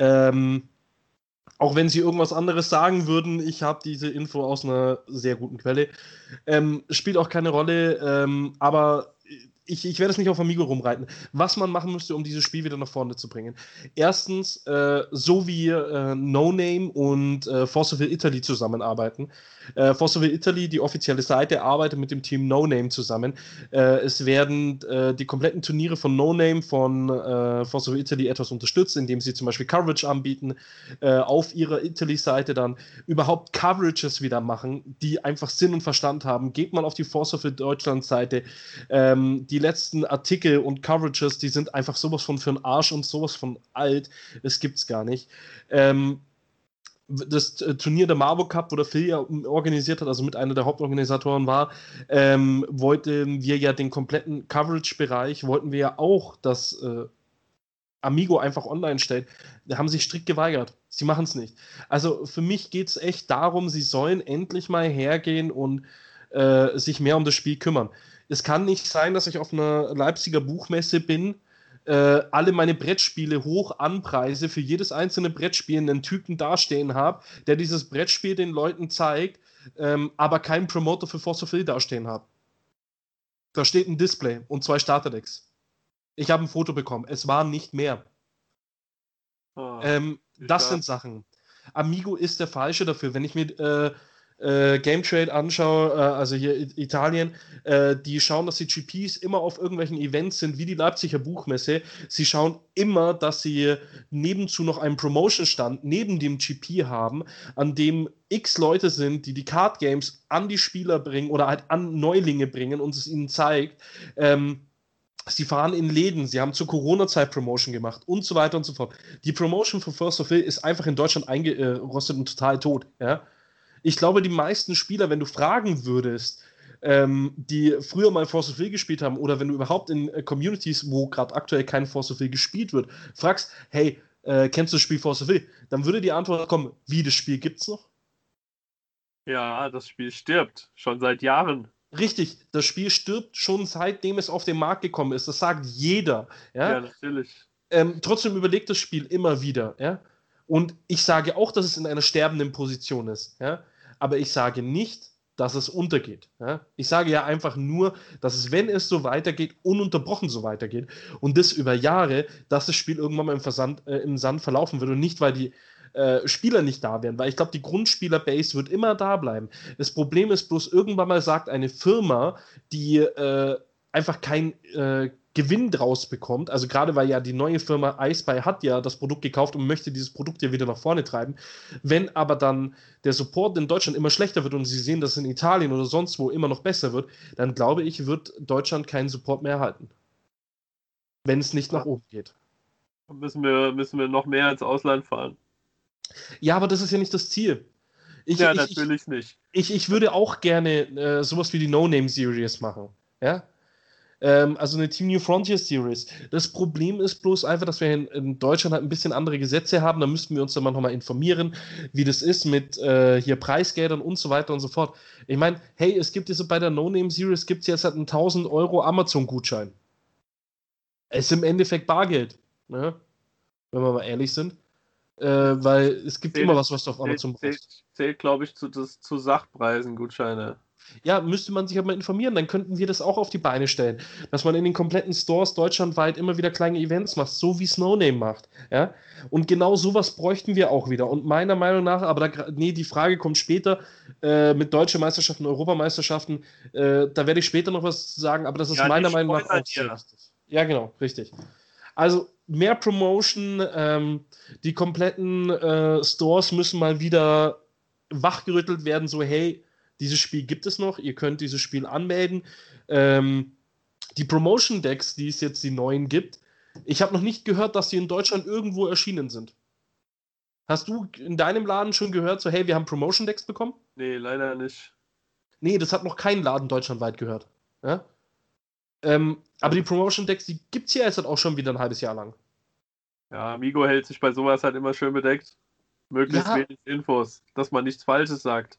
Ähm, auch wenn sie irgendwas anderes sagen würden, ich habe diese Info aus einer sehr guten Quelle. Ähm, spielt auch keine Rolle, ähm, aber ich, ich werde es nicht auf Amigo rumreiten. Was man machen müsste, um dieses Spiel wieder nach vorne zu bringen. Erstens, äh, so wie äh, No Name und äh, Forceville Italy zusammenarbeiten. Äh, Forceville Italy, die offizielle Seite, arbeitet mit dem Team No Name zusammen. Äh, es werden äh, die kompletten Turniere von No Name von äh, Forceville Italy etwas unterstützt, indem sie zum Beispiel Coverage anbieten, äh, auf ihrer Italy-Seite dann überhaupt Coverages wieder machen, die einfach Sinn und Verstand haben. Geht mal auf die Forceville Deutschland-Seite. Ähm, die letzten Artikel und Coverages, die sind einfach sowas von für den Arsch und sowas von alt. Es gibt's gar nicht. Ähm, das äh, Turnier der Marburg Cup, wo der Phil ja organisiert hat, also mit einer der Hauptorganisatoren war, ähm, wollten wir ja den kompletten Coverage-Bereich, wollten wir ja auch, dass äh, Amigo einfach online stellt. Da haben sich strikt geweigert. Sie machen es nicht. Also für mich geht es echt darum, sie sollen endlich mal hergehen und äh, sich mehr um das Spiel kümmern. Es kann nicht sein, dass ich auf einer Leipziger Buchmesse bin, äh, alle meine Brettspiele hoch anpreise, für jedes einzelne Brettspiel einen Typen dastehen habe, der dieses Brettspiel den Leuten zeigt, ähm, aber keinen Promoter für Force of Will dastehen habe. Da steht ein Display und zwei Starterdecks. Ich habe ein Foto bekommen. Es war nicht mehr. Oh, ähm, das sind Sachen. Amigo ist der Falsche dafür. Wenn ich mir äh, äh, Game Trade anschaue, äh, also hier Italien, äh, die schauen, dass die GPs immer auf irgendwelchen Events sind, wie die Leipziger Buchmesse. Sie schauen immer, dass sie nebenzu noch einen Promotion-Stand neben dem GP haben, an dem x Leute sind, die die Card Games an die Spieler bringen oder halt an Neulinge bringen und es ihnen zeigt. Ähm, Sie fahren in Läden, sie haben zur Corona-Zeit Promotion gemacht und so weiter und so fort. Die Promotion für First of Will ist einfach in Deutschland eingerostet und total tot. Ja? Ich glaube, die meisten Spieler, wenn du fragen würdest, ähm, die früher mal Force of Will gespielt haben oder wenn du überhaupt in äh, Communities, wo gerade aktuell kein Force of Will gespielt wird, fragst, hey, äh, kennst du das Spiel Force of Will? Dann würde die Antwort kommen, wie, das Spiel gibt's noch? Ja, das Spiel stirbt, schon seit Jahren. Richtig, das Spiel stirbt schon seitdem es auf den Markt gekommen ist. Das sagt jeder. Ja, ja natürlich. Ähm, trotzdem überlegt das Spiel immer wieder. Ja? Und ich sage auch, dass es in einer sterbenden Position ist. Ja? Aber ich sage nicht, dass es untergeht. Ja? Ich sage ja einfach nur, dass es, wenn es so weitergeht, ununterbrochen so weitergeht und das über Jahre, dass das Spiel irgendwann mal im, Versand, äh, im Sand verlaufen wird und nicht, weil die äh, Spieler nicht da wären, weil ich glaube, die Grundspieler-Base wird immer da bleiben. Das Problem ist bloß, irgendwann mal sagt eine Firma, die äh, einfach kein äh, Gewinn draus bekommt, also gerade weil ja die neue Firma iSpy hat ja das Produkt gekauft und möchte dieses Produkt ja wieder nach vorne treiben. Wenn aber dann der Support in Deutschland immer schlechter wird und sie sehen, dass es in Italien oder sonst wo immer noch besser wird, dann glaube ich, wird Deutschland keinen Support mehr erhalten. Wenn es nicht nach oben geht. Müssen wir, müssen wir noch mehr ins Ausland fahren. Ja, aber das ist ja nicht das Ziel. Ich, ja, ich, natürlich ich, nicht. Ich, ich würde auch gerne äh, sowas wie die No-Name-Series machen. Ja? Ähm, also eine Team New Frontier Series. Das Problem ist bloß einfach, dass wir in, in, Deutschland halt ein bisschen andere Gesetze haben. Da müssten wir uns dann mal nochmal informieren, wie das ist mit äh, hier Preisgeldern und so weiter und so fort. Ich meine, hey, es gibt jetzt bei der No Name Series gibt es jetzt halt einen 1000 Euro Amazon-Gutschein. Es ist im Endeffekt Bargeld, ne? wenn wir mal ehrlich sind. Äh, weil es gibt zählt, immer was, was du auf Amazon zählt, brauchst. Zählt, zählt glaube ich, zu, das, zu Sachpreisen Gutscheine. Ja, müsste man sich aber informieren, dann könnten wir das auch auf die Beine stellen. Dass man in den kompletten Stores deutschlandweit immer wieder kleine Events macht, so wie Snowname macht. Ja? Und genau sowas bräuchten wir auch wieder. Und meiner Meinung nach, aber da, nee, die Frage kommt später äh, mit deutschen Meisterschaften, Europameisterschaften, äh, da werde ich später noch was sagen, aber das ist ja, meiner Meinung nach auch sehr wichtig. Ja, genau, richtig. Also mehr Promotion, ähm, die kompletten äh, Stores müssen mal wieder wachgerüttelt werden, so hey, dieses Spiel gibt es noch, ihr könnt dieses Spiel anmelden. Ähm, die Promotion Decks, die es jetzt die neuen gibt, ich habe noch nicht gehört, dass sie in Deutschland irgendwo erschienen sind. Hast du in deinem Laden schon gehört, so hey, wir haben Promotion Decks bekommen? Nee, leider nicht. Nee, das hat noch kein Laden deutschlandweit gehört. Ja? Ähm, aber die Promotion Decks, die gibt es ja jetzt halt auch schon wieder ein halbes Jahr lang. Ja, Amigo hält sich bei sowas halt immer schön bedeckt. Möglichst ja. wenig Infos, dass man nichts Falsches sagt.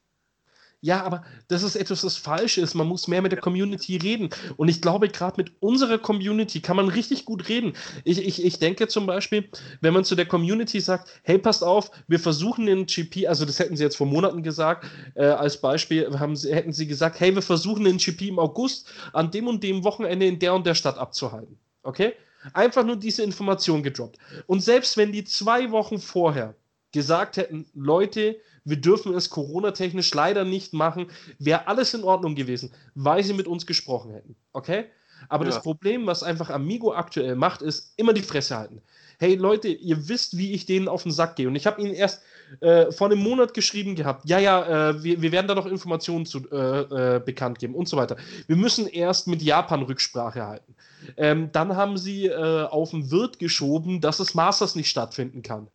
Ja, aber das ist etwas, das falsch ist. Man muss mehr mit der Community reden. Und ich glaube, gerade mit unserer Community kann man richtig gut reden. Ich, ich, ich denke zum Beispiel, wenn man zu der Community sagt, hey, passt auf, wir versuchen den GP, also das hätten sie jetzt vor Monaten gesagt, äh, als Beispiel haben sie, hätten sie gesagt, hey, wir versuchen den GP im August an dem und dem Wochenende in der und der Stadt abzuhalten. Okay? Einfach nur diese Information gedroppt. Und selbst wenn die zwei Wochen vorher gesagt hätten, Leute, wir dürfen es Corona-technisch leider nicht machen, wäre alles in Ordnung gewesen, weil sie mit uns gesprochen hätten. Okay? Aber ja. das Problem, was einfach Amigo aktuell macht, ist immer die Fresse halten. Hey Leute, ihr wisst, wie ich denen auf den Sack gehe. Und ich habe ihnen erst äh, vor einem Monat geschrieben gehabt, ja, ja, äh, wir, wir, werden da noch Informationen zu, äh, äh, bekannt geben und so weiter. Wir müssen erst mit Japan Rücksprache halten. Ähm, dann haben sie äh, auf den Wirt geschoben, dass das Masters nicht stattfinden kann.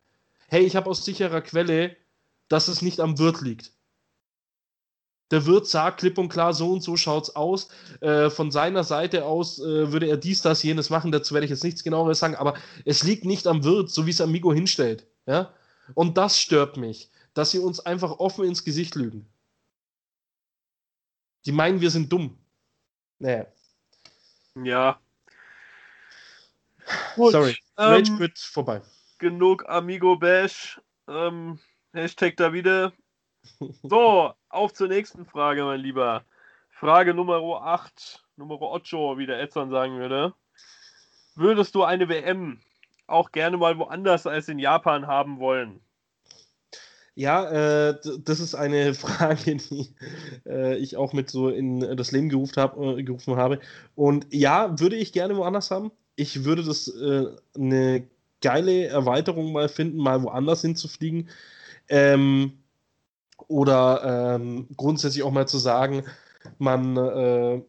Hey, ich habe aus sicherer Quelle dass es nicht am Wirt liegt. Der Wirt sagt klipp und klar, so und so schaut's aus. Äh, von seiner Seite aus äh, würde er dies, das, jenes machen. Dazu werde ich jetzt nichts genaueres sagen, aber es liegt nicht am Wirt, so wie es Amigo hinstellt. Ja? Und das stört mich, dass sie uns einfach offen ins Gesicht lügen. Die meinen, wir sind dumm. Naja. Ja. Gut, Sorry. Rage ähm, vorbei. Genug Amigo Bash. Ähm, Hashtag da wieder. So, auf zur nächsten Frage, mein Lieber. Frage Nummer 8, Nummer 8, wie der Edson sagen würde. Würdest du eine WM auch gerne mal woanders als in Japan haben wollen? Ja, äh, das ist eine Frage, die äh, ich auch mit so in das Leben gerufen, hab, äh, gerufen habe. Und ja, würde ich gerne woanders haben. Ich würde das äh, eine geile Erweiterung mal finden, mal woanders hinzufliegen. Ähm, oder ähm, grundsätzlich auch mal zu sagen, man, äh,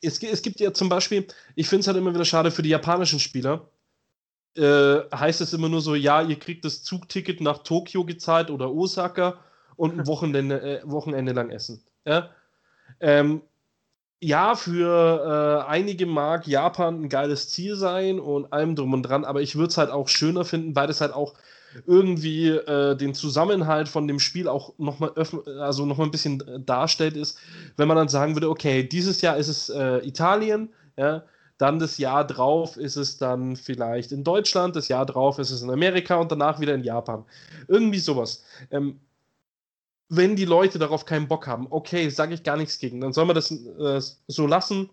es, es, gibt ja zum Beispiel, ich finde es halt immer wieder schade für die japanischen Spieler, äh, heißt es immer nur so, ja, ihr kriegt das Zugticket nach Tokio gezahlt oder Osaka und ein Wochenende, äh, Wochenende lang essen. Ja, ähm, ja für äh, einige mag Japan ein geiles Ziel sein und allem drum und dran, aber ich würde es halt auch schöner finden, weil es halt auch irgendwie äh, den Zusammenhalt von dem Spiel auch nochmal also noch ein bisschen äh, darstellt, ist, wenn man dann sagen würde, okay, dieses Jahr ist es äh, Italien, ja, dann das Jahr drauf ist es dann vielleicht in Deutschland, das Jahr drauf ist es in Amerika und danach wieder in Japan. Irgendwie sowas. Ähm, wenn die Leute darauf keinen Bock haben, okay, sage ich gar nichts gegen, dann soll man das äh, so lassen,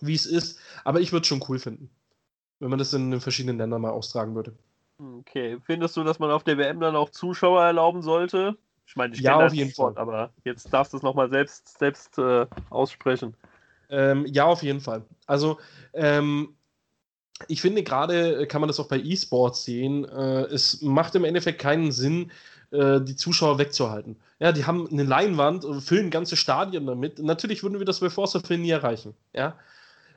wie es ist. Aber ich würde es schon cool finden, wenn man das in den verschiedenen Ländern mal austragen würde. Okay, findest du, dass man auf der WM dann auch Zuschauer erlauben sollte? Ich meine, ich ja, auf jeden Sport, Fall. aber jetzt darfst du es nochmal selbst, selbst äh, aussprechen. Ähm, ja, auf jeden Fall. Also, ähm, ich finde gerade, äh, kann man das auch bei E-Sports sehen, äh, es macht im Endeffekt keinen Sinn, äh, die Zuschauer wegzuhalten. Ja, die haben eine Leinwand, füllen ganze Stadien damit. Natürlich würden wir das bei Forza Film nie erreichen. Ja.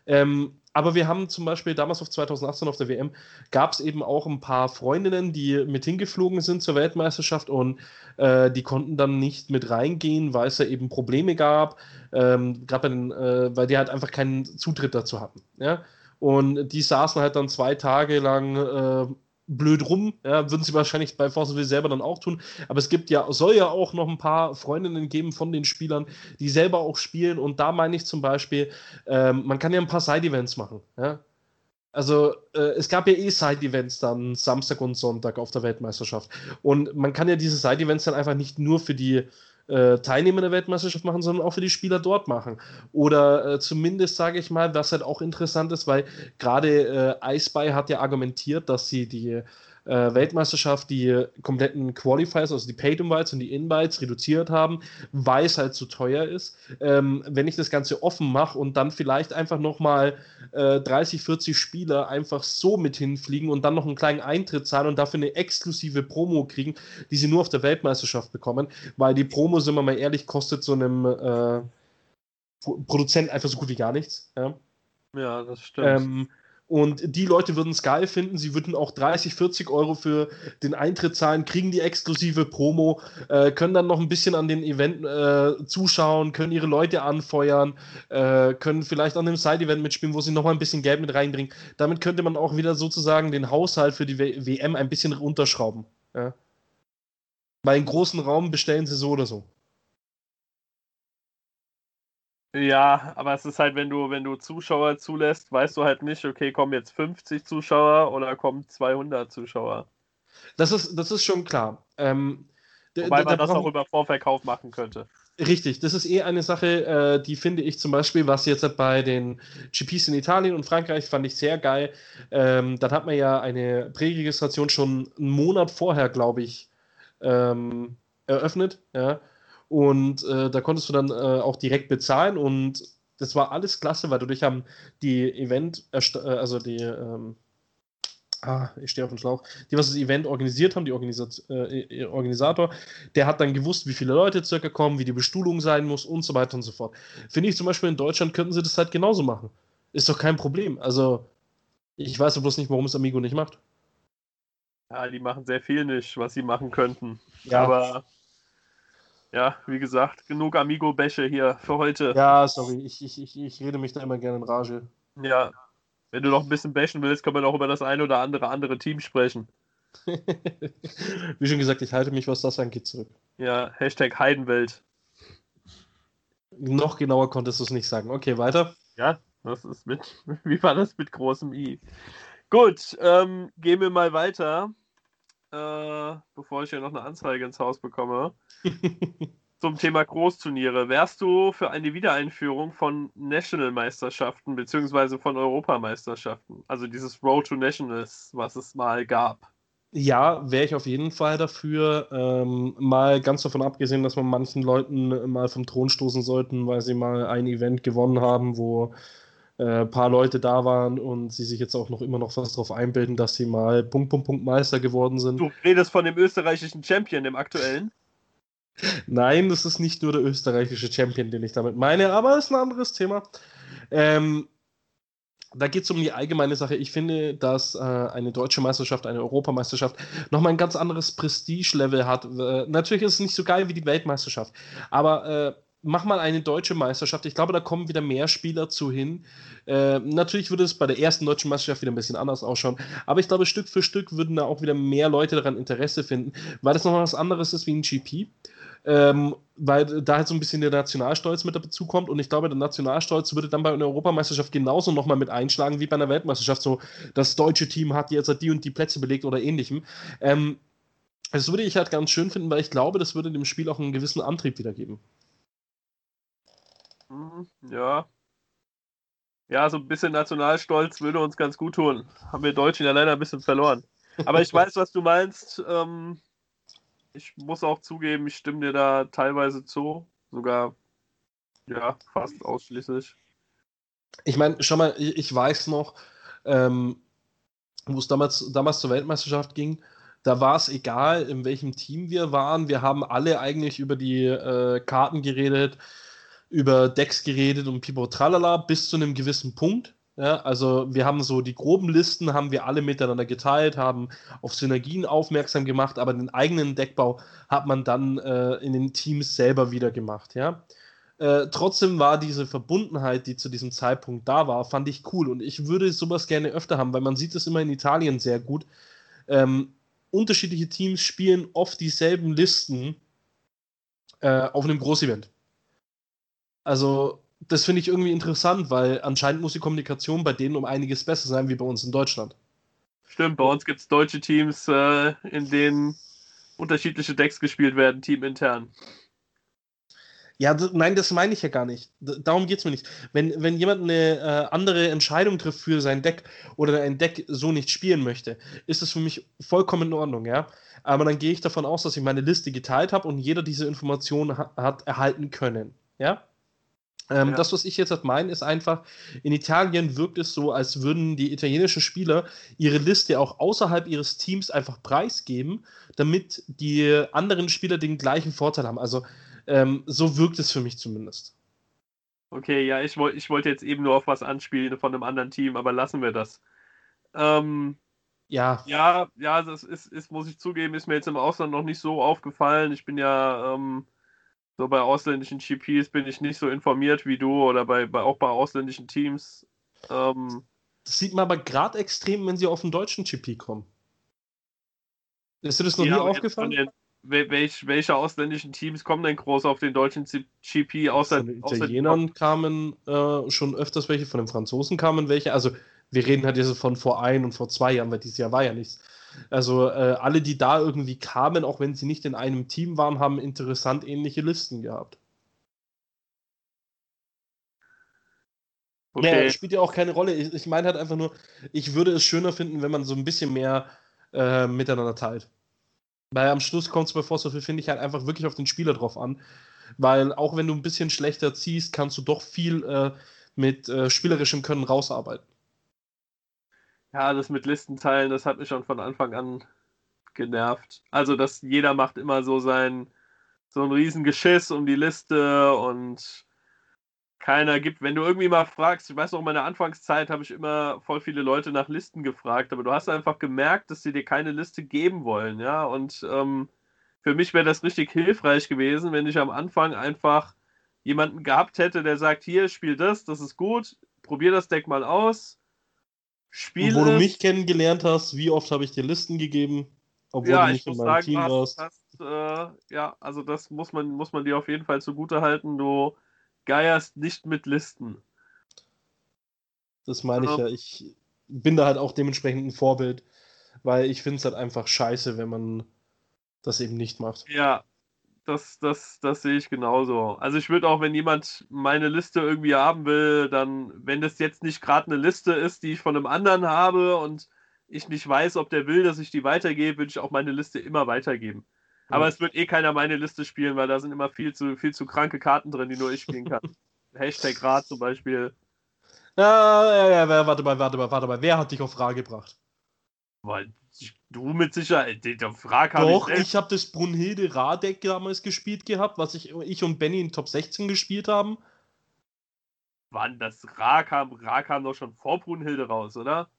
Ähm, aber wir haben zum Beispiel damals auf 2018 auf der WM gab es eben auch ein paar Freundinnen, die mit hingeflogen sind zur Weltmeisterschaft und äh, die konnten dann nicht mit reingehen, weil es ja eben Probleme gab, ähm, gerade äh, weil die halt einfach keinen Zutritt dazu hatten. Ja? Und die saßen halt dann zwei Tage lang äh, blöd rum. Ja, würden sie wahrscheinlich bei Force Will selber dann auch tun. Aber es gibt ja, soll ja auch noch ein paar Freundinnen geben von den Spielern, die selber auch spielen. Und da meine ich zum Beispiel, ähm, man kann ja ein paar Side-Events machen. Ja? Also äh, es gab ja eh Side-Events dann Samstag und Sonntag auf der Weltmeisterschaft. Und man kann ja diese Side-Events dann einfach nicht nur für die äh, Teilnehmer der Weltmeisterschaft machen, sondern auch für die Spieler dort machen. Oder äh, zumindest sage ich mal, was halt auch interessant ist, weil gerade äh, Iceby hat ja argumentiert, dass sie die äh, Weltmeisterschaft die kompletten Qualifiers, also die Paid-Invites und die Invites reduziert haben, weil es halt zu teuer ist. Ähm, wenn ich das Ganze offen mache und dann vielleicht einfach nochmal äh, 30, 40 Spieler einfach so mit hinfliegen und dann noch einen kleinen Eintritt zahlen und dafür eine exklusive Promo kriegen, die sie nur auf der Weltmeisterschaft bekommen, weil die Promo, sind wir mal ehrlich, kostet so einem äh, Produzent einfach so gut wie gar nichts. Ja, ja das stimmt. Ähm, Und die Leute würden es geil finden. Sie würden auch 30, 40 Euro für den Eintritt zahlen, kriegen die exklusive Promo, äh, können dann noch ein bisschen an den Event äh, zuschauen, können ihre Leute anfeuern, äh, können vielleicht an dem Side-Event mitspielen, wo sie nochmal ein bisschen Geld mit reinbringen. Damit könnte man auch wieder sozusagen den Haushalt für die w WM ein bisschen runterschrauben. Ja? Weil einen großen Raum bestellen sie so oder so. Ja, aber es ist halt, wenn du, wenn du Zuschauer zulässt, weißt du halt nicht, okay, kommen jetzt 50 Zuschauer oder kommen 200 Zuschauer. Das ist, das ist schon klar. Ähm, Wobei man das auch über Vorverkauf machen könnte. Richtig, das ist eh eine Sache, äh, die finde ich zum Beispiel, was jetzt bei den GPs in Italien und Frankreich fand ich sehr geil. Ähm, dann hat man ja eine Präregistration schon einen Monat vorher, glaube ich, ähm, eröffnet. Ja? Und äh, da konntest du dann äh, auch direkt bezahlen und das war alles klasse, weil dadurch haben die Event, äh, also die, ähm, ah, ich stehe auf dem Schlauch, die, was das Event organisiert haben, die Organisat äh, Organisator, der hat dann gewusst, wie viele Leute circa kommen, wie die Bestuhlung sein muss und so weiter und so fort. Finde ich zum Beispiel in Deutschland könnten sie das halt genauso machen. Ist doch kein Problem. Also, ich weiß bloß nicht, warum es Amigo nicht macht. Ja, die machen sehr viel nicht, was sie machen könnten. Ja. Aber ja, wie gesagt, genug Amigo-Bäsche hier für heute. Ja, sorry, ich, ich, ich, ich rede mich da immer gerne in Rage. Ja, wenn du noch ein bisschen bashen willst, können wir noch über das eine oder andere andere Team sprechen. wie schon gesagt, ich halte mich, was das angeht, zurück. Ja, Hashtag Heidenwelt. Noch genauer konntest du es nicht sagen. Okay, weiter. Ja, das ist mit, wie war das mit großem I? Gut, ähm, gehen wir mal weiter äh, bevor ich hier noch eine Anzeige ins Haus bekomme, zum Thema Großturniere. Wärst du für eine Wiedereinführung von National-Meisterschaften bzw. von Europameisterschaften? Also dieses Road to Nationals, was es mal gab. Ja, wäre ich auf jeden Fall dafür. Ähm, mal ganz davon abgesehen, dass man manchen Leuten mal vom Thron stoßen sollten, weil sie mal ein Event gewonnen haben, wo äh, paar Leute da waren und sie sich jetzt auch noch immer noch was darauf einbilden, dass sie mal Punkt, Punkt, Punkt Meister geworden sind. Du redest von dem österreichischen Champion, dem aktuellen? Nein, das ist nicht nur der österreichische Champion, den ich damit meine, aber das ist ein anderes Thema. Ähm, da geht es um die allgemeine Sache. Ich finde, dass äh, eine deutsche Meisterschaft, eine Europameisterschaft nochmal ein ganz anderes Prestige-Level hat. Äh, natürlich ist es nicht so geil wie die Weltmeisterschaft, aber äh, mach mal eine deutsche Meisterschaft. Ich glaube, da kommen wieder mehr Spieler zu hin. Äh, natürlich würde es bei der ersten deutschen Meisterschaft wieder ein bisschen anders ausschauen, aber ich glaube, Stück für Stück würden da auch wieder mehr Leute daran Interesse finden, weil das nochmal was anderes ist wie ein GP. Ähm, weil da halt so ein bisschen der Nationalstolz mit dazu kommt und ich glaube, der Nationalstolz würde dann bei einer Europameisterschaft genauso nochmal mit einschlagen wie bei einer Weltmeisterschaft. So, das deutsche Team hat jetzt die und die Plätze belegt oder ähnlichem. Ähm, das würde ich halt ganz schön finden, weil ich glaube, das würde dem Spiel auch einen gewissen Antrieb wiedergeben. Mhm, ja. Ja, so ein bisschen Nationalstolz würde uns ganz gut tun. Haben wir Deutschen ja leider ein bisschen verloren. Aber ich weiß, was du meinst. Ähm, ich muss auch zugeben, ich stimme dir da teilweise zu. Sogar, ja, fast ausschließlich. Ich meine, schau mal, ich, ich weiß noch, ähm, wo es damals, damals zur Weltmeisterschaft ging, da war es egal, in welchem Team wir waren. Wir haben alle eigentlich über die äh, Karten geredet über Decks geredet und Pipo Tralala bis zu einem gewissen Punkt. Ja, also wir haben so die groben Listen, haben wir alle miteinander geteilt, haben auf Synergien aufmerksam gemacht, aber den eigenen Deckbau hat man dann äh, in den Teams selber wieder gemacht. Ja. Äh, trotzdem war diese Verbundenheit, die zu diesem Zeitpunkt da war, fand ich cool und ich würde sowas gerne öfter haben, weil man sieht es immer in Italien sehr gut. Ähm, unterschiedliche Teams spielen oft dieselben Listen äh, auf einem Großevent. Also, das finde ich irgendwie interessant, weil anscheinend muss die Kommunikation bei denen um einiges besser sein wie bei uns in Deutschland. Stimmt, bei uns gibt es deutsche Teams, äh, in denen unterschiedliche Decks gespielt werden, teamintern. Ja, nein, das meine ich ja gar nicht. darum geht es mir nicht. Wenn, wenn jemand eine äh, andere Entscheidung trifft für sein Deck oder ein Deck so nicht spielen möchte, ist das für mich vollkommen in Ordnung, ja. Aber dann gehe ich davon aus, dass ich meine Liste geteilt habe und jeder diese Informationen ha hat erhalten können, ja. Ähm, ja. Das, was ich jetzt halt meine, ist einfach, in Italien wirkt es so, als würden die italienischen Spieler ihre Liste auch außerhalb ihres Teams einfach preisgeben, damit die anderen Spieler den gleichen Vorteil haben. Also ähm, so wirkt es für mich zumindest. Okay, ja, ich, wollt, ich wollte jetzt eben nur auf was anspielen von einem anderen Team, aber lassen wir das. Ähm, ja. Ja, ja, das ist, ist, muss ich zugeben, ist mir jetzt im Ausland noch nicht so aufgefallen. Ich bin ja ähm, so bei ausländischen GPs bin ich nicht so informiert wie du oder bei, bei auch bei ausländischen Teams. Ähm, das sieht man aber gerade extrem, wenn sie auf den deutschen GP kommen. Ist dir das noch ja, nie aufgefallen? Den, welch, welche ausländischen Teams kommen denn groß auf den deutschen GP außer Von den Italienern kamen äh, schon öfters welche, von den Franzosen kamen welche. Also wir reden halt jetzt von vor ein und vor zwei Jahren, weil dieses Jahr war ja nichts. Also äh, alle, die da irgendwie kamen, auch wenn sie nicht in einem Team waren, haben interessant ähnliche Listen gehabt. Okay. Ja, spielt ja auch keine Rolle. Ich, ich meine halt einfach nur, ich würde es schöner finden, wenn man so ein bisschen mehr äh, miteinander teilt. Weil am Schluss kommt es bei Force of finde ich halt einfach wirklich auf den Spieler drauf an. Weil auch wenn du ein bisschen schlechter ziehst, kannst du doch viel äh, mit äh, spielerischem Können rausarbeiten. Ja, das mit Listenteilen, das hat mich schon von Anfang an genervt. Also, dass jeder macht immer so sein, so ein Riesengeschiss um die Liste und keiner gibt. Wenn du irgendwie mal fragst, ich weiß noch, in meiner Anfangszeit habe ich immer voll viele Leute nach Listen gefragt, aber du hast einfach gemerkt, dass sie dir keine Liste geben wollen, ja. Und ähm, für mich wäre das richtig hilfreich gewesen, wenn ich am Anfang einfach jemanden gehabt hätte, der sagt, hier, spiel das, das ist gut, probier das Deck mal aus. Spiel Wo du mich kennengelernt hast, wie oft habe ich dir Listen gegeben, obwohl ja, du nicht in meinem sagen, Team warst. Hast, äh, ja, also das muss man, muss man dir auf jeden Fall zugute halten. Du geierst nicht mit Listen. Das meine ich ja. Ich bin da halt auch dementsprechend ein Vorbild, weil ich finde es halt einfach scheiße, wenn man das eben nicht macht. Ja, das, das, das sehe ich genauso. Also ich würde auch, wenn jemand meine Liste irgendwie haben will, dann, wenn das jetzt nicht gerade eine Liste ist, die ich von einem anderen habe und ich nicht weiß, ob der will, dass ich die weitergebe, würde ich auch meine Liste immer weitergeben. Aber es wird eh keiner meine Liste spielen, weil da sind immer viel zu, viel zu kranke Karten drin, die nur ich spielen kann. Hashtag Rad zum Beispiel. Ja, ja, ja, warte mal, warte mal, warte mal. Wer hat dich auf Frage gebracht? Weil du mit Sicherheit, der Frage habe Doch, ich, ich habe das Brunhilde Radeck damals gespielt gehabt, was ich, ich und Benny in Top 16 gespielt haben. Wann das Ra kam, Ra kam doch schon vor Brunhilde raus, oder?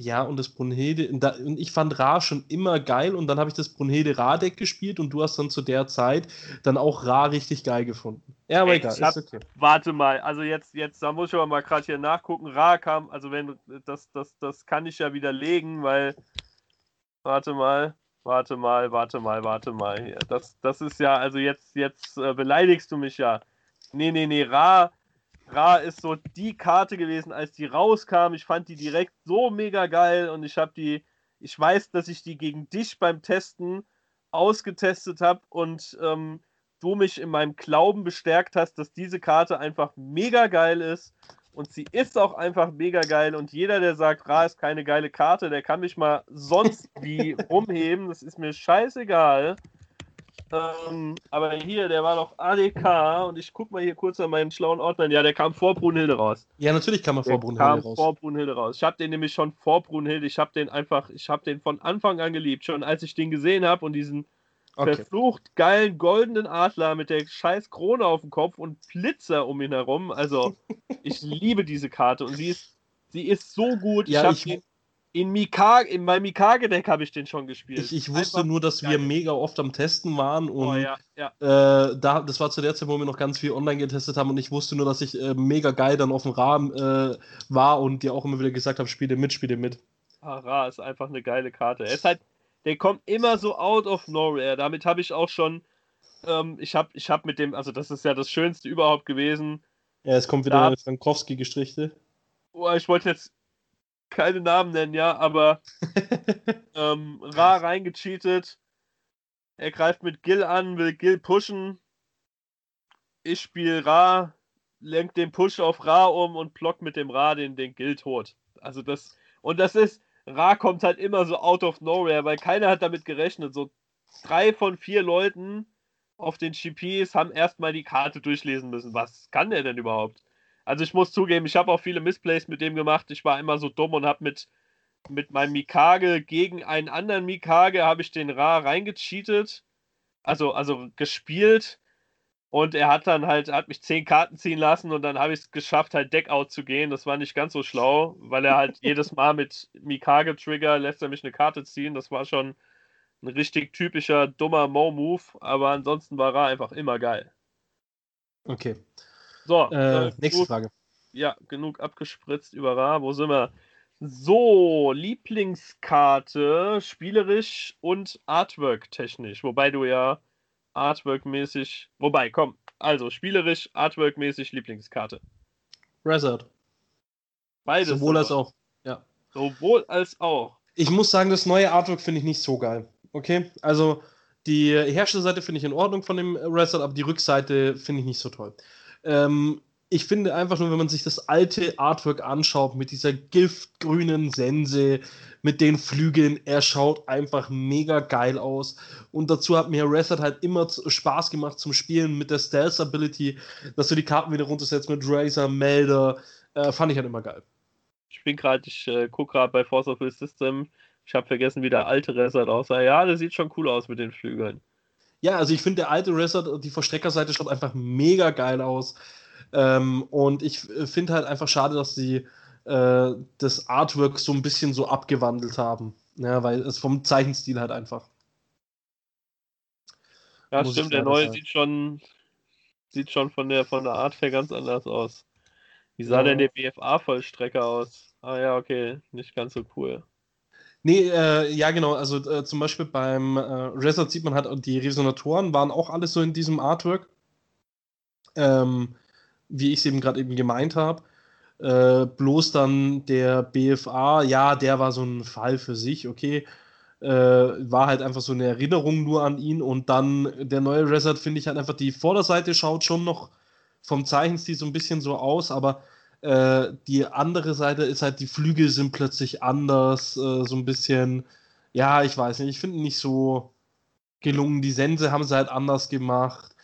Ja, und das Brunhilde, und ich fand Ra schon immer geil und dann habe ich das Brunhilde Ra-Deck gespielt und du hast dann zu der Zeit dann auch Ra richtig geil gefunden. Ja, aber Ey, egal, hab, ist okay. Warte mal, also jetzt, jetzt, da muss ich aber mal gerade hier nachgucken. Ra kam, also wenn, das, das, das kann ich ja widerlegen, weil, warte mal, warte mal, warte mal, warte mal. Das, das ist ja, also jetzt, jetzt äh, beleidigst du mich ja. Nee, nee, nee, Ra, Ra ist so die Karte gewesen, als die rauskam. Ich fand die direkt so mega geil und ich habe die, ich weiß, dass ich die gegen dich beim Testen ausgetestet habe und ähm, du mich in meinem Glauben bestärkt hast, dass diese Karte einfach mega geil ist. Und sie ist auch einfach mega geil. Und jeder, der sagt, Ra ist keine geile Karte, der kann mich mal sonst wie rumheben. Das ist mir scheißegal. Ähm, aber hier, der war doch ADK und ich guck mal hier kurz an meinen schlauen Ordnern. Ja, der kam vor Brunhilde raus. Ja, natürlich kam er vor Brunhilde kam raus. vor Brunhilde raus. Ich habe den nämlich schon vor Brunhilde. Ich habe den einfach, ich habe den von Anfang an geliebt. Schon als ich den gesehen habe und diesen okay. verflucht geilen goldenen Adler mit der scheiß Krone auf dem Kopf und Blitzer um ihn herum. Also, ich liebe diese Karte und sie ist, sie ist so gut. Ja, ich, ich, in, Mikage, in meinem Mikage-Deck habe ich den schon gespielt. Ich, ich wusste Einfach nur, dass geil. wir mega oft am Testen waren und oh, ja, ja. Äh, da, das war zu der Zeit, wo wir noch ganz viel online getestet haben und ich wusste nur, dass ich äh, mega geil dann auf dem Rahmen äh, war und dir auch immer wieder gesagt habe, spiele mit, spiele mit. Ah, ist einfach eine geile Karte. Er ist halt, der kommt immer so out of nowhere. Damit habe ich auch schon, ähm, ich habe ich hab mit dem, also das ist ja das Schönste überhaupt gewesen. Ja, es kommt wieder da, Frankowski-Gestrichte. Oh, ich wollte jetzt keine Namen nennen, ja, aber ähm, Ra reingecheatet. Er greift mit Gil an, will Gil pushen. Ich spiele Ra, lenkt den Push auf Ra um und blockt mit dem Ra den, den Gil tot. Also das, und das ist, Ra kommt halt immer so out of nowhere, weil keiner hat damit gerechnet. So drei von vier Leuten auf den GPs haben erstmal die Karte durchlesen müssen. Was kann der denn überhaupt? Also ich muss zugeben, ich habe auch viele Missplays mit dem gemacht. Ich war immer so dumm und habe mit, mit meinem Mikage gegen einen anderen Mikage habe ich den Ra reingecheatet. Also, also gespielt. Und er hat dann halt, hat mich zehn Karten ziehen lassen und dann habe ich es geschafft, halt Deckout zu gehen. Das war nicht ganz so schlau, weil er halt jedes Mal mit Mikage-Trigger lässt er mich eine Karte ziehen. Das war schon ein richtig typischer dummer Mo-Move, aber ansonsten war er einfach immer geil. Okay. So, äh, nächste gut. Frage. Ja, genug abgespritzt über Ra. Wo sind wir? So, Lieblingskarte, spielerisch und Artwork-technisch. Wobei du ja Artwork-mäßig. Wobei, komm. Also, spielerisch, Artwork-mäßig Lieblingskarte. Resort. Beides. Sowohl als auch. Ja. Sowohl als auch. Ich muss sagen, das neue Artwork finde ich nicht so geil. Okay? Also, die Herstellerseite finde ich in Ordnung von dem Resort, aber die Rückseite finde ich nicht so toll. Ähm, ich finde einfach nur, wenn man sich das alte Artwork anschaut, mit dieser giftgrünen Sense, mit den Flügeln, er schaut einfach mega geil aus. Und dazu hat mir Reset halt immer Spaß gemacht zum Spielen mit der Stealth Ability, dass du die Karten wieder runtersetzt mit Razor, Melder. Äh, fand ich halt immer geil. Ich bin gerade, ich äh, gucke gerade bei Force of Will System. Ich habe vergessen, wie der alte Reset aussah. Ja, der sieht schon cool aus mit den Flügeln. Ja, also ich finde, der alte Reset, die Verstreckerseite schaut einfach mega geil aus. Ähm, und ich äh, finde halt einfach schade, dass sie äh, das Artwork so ein bisschen so abgewandelt haben. Ja, weil es vom Zeichenstil halt einfach. Ja, Muss stimmt, der neue sagen. sieht schon, sieht schon von der, von der Art her ganz anders aus. Wie sah ja. denn der BFA-Vollstrecker aus? Ah ja, okay, nicht ganz so cool. Nee, äh, ja genau, also äh, zum Beispiel beim äh, Resort sieht man halt, die Resonatoren waren auch alles so in diesem Artwork. Ähm, wie ich es eben gerade eben gemeint habe. Äh, bloß dann der BFA, ja, der war so ein Fall für sich, okay. Äh, war halt einfach so eine Erinnerung nur an ihn und dann der neue Resort finde ich halt einfach, die Vorderseite schaut schon noch vom Zeichenstil so ein bisschen so aus, aber äh, die andere Seite ist halt, die Flügel sind plötzlich anders, äh, so ein bisschen, ja, ich weiß nicht, ich finde nicht so gelungen. Die Sense haben sie halt anders gemacht.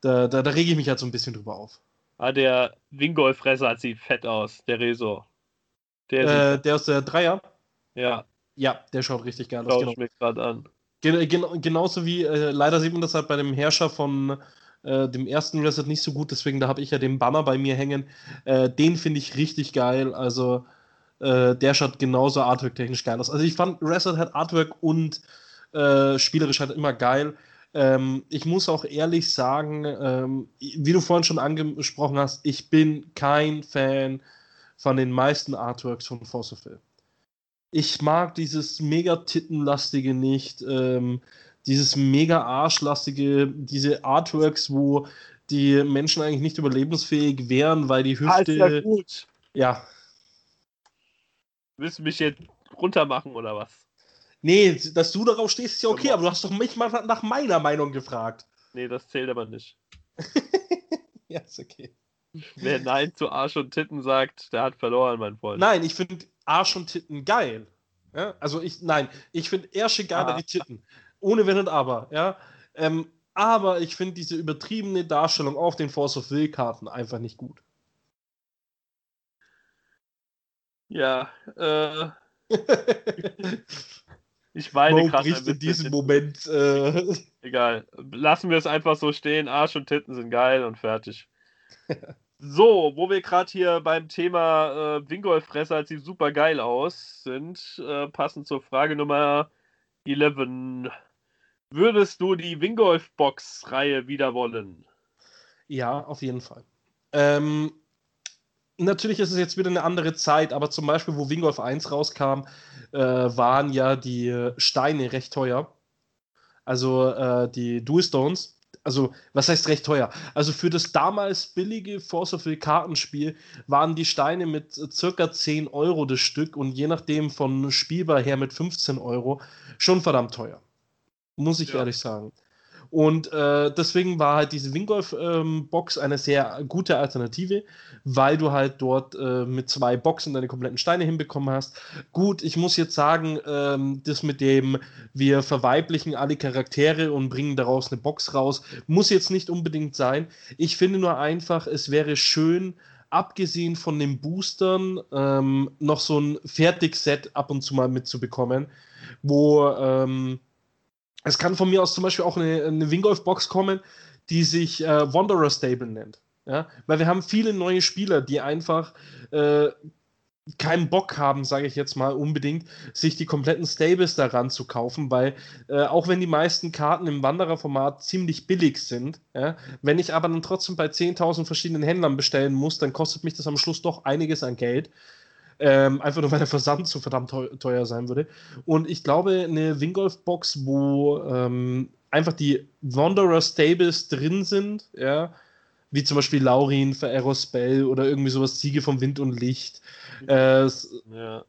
Da, da, da rege ich mich halt so ein bisschen drüber auf. Ah, der Wingolf-Fresser sieht fett aus, der Rezo. Der, äh, der aus der Dreier? Ja. Ja, der schaut richtig geil aus. Schau genau. ich mir gerade an. Gen gen genauso wie, äh, leider sieht man das halt bei dem Herrscher von äh, dem ersten Reset nicht so gut, deswegen da habe ich ja den Banner bei mir hängen. Äh, den finde ich richtig geil, also äh, der schaut genauso artwork-technisch geil aus. Also ich fand Reset hat Artwork und äh, spielerisch halt immer geil. Ähm, ich muss auch ehrlich sagen, ähm, wie du vorhin schon angesprochen hast, ich bin kein Fan von den meisten Artworks von Force of Will. Ich mag dieses mega tittenlastige nicht, ähm, dieses mega arschlastige, diese Artworks, wo die Menschen eigentlich nicht überlebensfähig wären, weil die Hüfte. Ja, gut. Ja. Willst du mich jetzt runtermachen oder was? Nee, dass du darauf stehst, ist ja okay, aber du hast doch mich mal nach meiner Meinung gefragt. Nee, das zählt aber nicht. ja, ist okay. Wer Nein zu Arsch und Titten sagt, der hat verloren, mein Freund. Nein, ich finde Arsch und Titten geil. Ja? Also ich, nein, ich finde Ärsche geiler ah. wie Titten. Ohne Wenn und Aber, ja. Ähm, aber ich finde diese übertriebene Darstellung auf den Force of Will-Karten einfach nicht gut. Ja, äh. Ich meine gerade. in diesem Moment. Äh... Egal. Lassen wir es einfach so stehen. Arsch und Titten sind geil und fertig. so, wo wir gerade hier beim Thema äh, Wingolf-Fresser, sieht super geil aus, sind, äh, passend zur Frage Nummer 11. Würdest du die Wingolf-Box-Reihe wieder wollen? Ja, auf jeden Fall. Ähm, natürlich ist es jetzt wieder eine andere Zeit, aber zum Beispiel, wo Wingolf 1 rauskam, äh, waren ja die Steine recht teuer. Also äh, die Dual Stones. Also, was heißt recht teuer? Also für das damals billige Force of Will Kartenspiel waren die Steine mit circa 10 Euro das Stück und je nachdem von spielbar her mit 15 Euro schon verdammt teuer. Muss ich ja. ehrlich sagen. Und äh, deswegen war halt diese Wingolf-Box ähm, eine sehr gute Alternative, weil du halt dort äh, mit zwei Boxen deine kompletten Steine hinbekommen hast. Gut, ich muss jetzt sagen, ähm, das mit dem, wir verweiblichen alle Charaktere und bringen daraus eine Box raus, muss jetzt nicht unbedingt sein. Ich finde nur einfach, es wäre schön, abgesehen von den Boostern, ähm, noch so ein Fertigset ab und zu mal mitzubekommen, wo. Es kann von mir aus zum Beispiel auch eine, eine Wingolf-Box kommen, die sich äh, Wanderer Stable nennt. Ja? Weil wir haben viele neue Spieler, die einfach äh, keinen Bock haben, sage ich jetzt mal unbedingt, sich die kompletten Stables daran zu kaufen, weil äh, auch wenn die meisten Karten im Wandererformat ziemlich billig sind, ja, wenn ich aber dann trotzdem bei 10.000 verschiedenen Händlern bestellen muss, dann kostet mich das am Schluss doch einiges an Geld. Ähm, einfach nur, weil der Versand so verdammt teuer sein würde. Und ich glaube, eine Wingolf-Box, wo ähm, einfach die Wanderer Stables drin sind, ja, wie zum Beispiel Laurin für Aerospell oder irgendwie sowas, Siege vom Wind und Licht, äh, ja.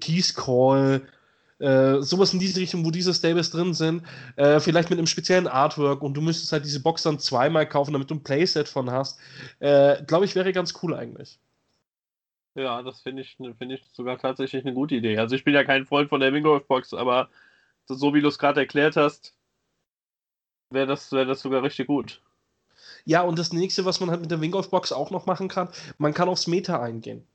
Keys Call, äh, sowas in diese Richtung, wo diese Stables drin sind, äh, vielleicht mit einem speziellen Artwork und du müsstest halt diese Box dann zweimal kaufen, damit du ein Playset von hast. Äh, Glaube ich, wäre ganz cool eigentlich. Ja, das finde ich, find ich sogar tatsächlich eine gute Idee. Also ich bin ja kein Freund von der Wingolf-Box, aber so wie du es gerade erklärt hast, wäre das, wär das sogar richtig gut. Ja, und das nächste, was man halt mit der Wingolf-Box auch noch machen kann, man kann aufs Meta eingehen.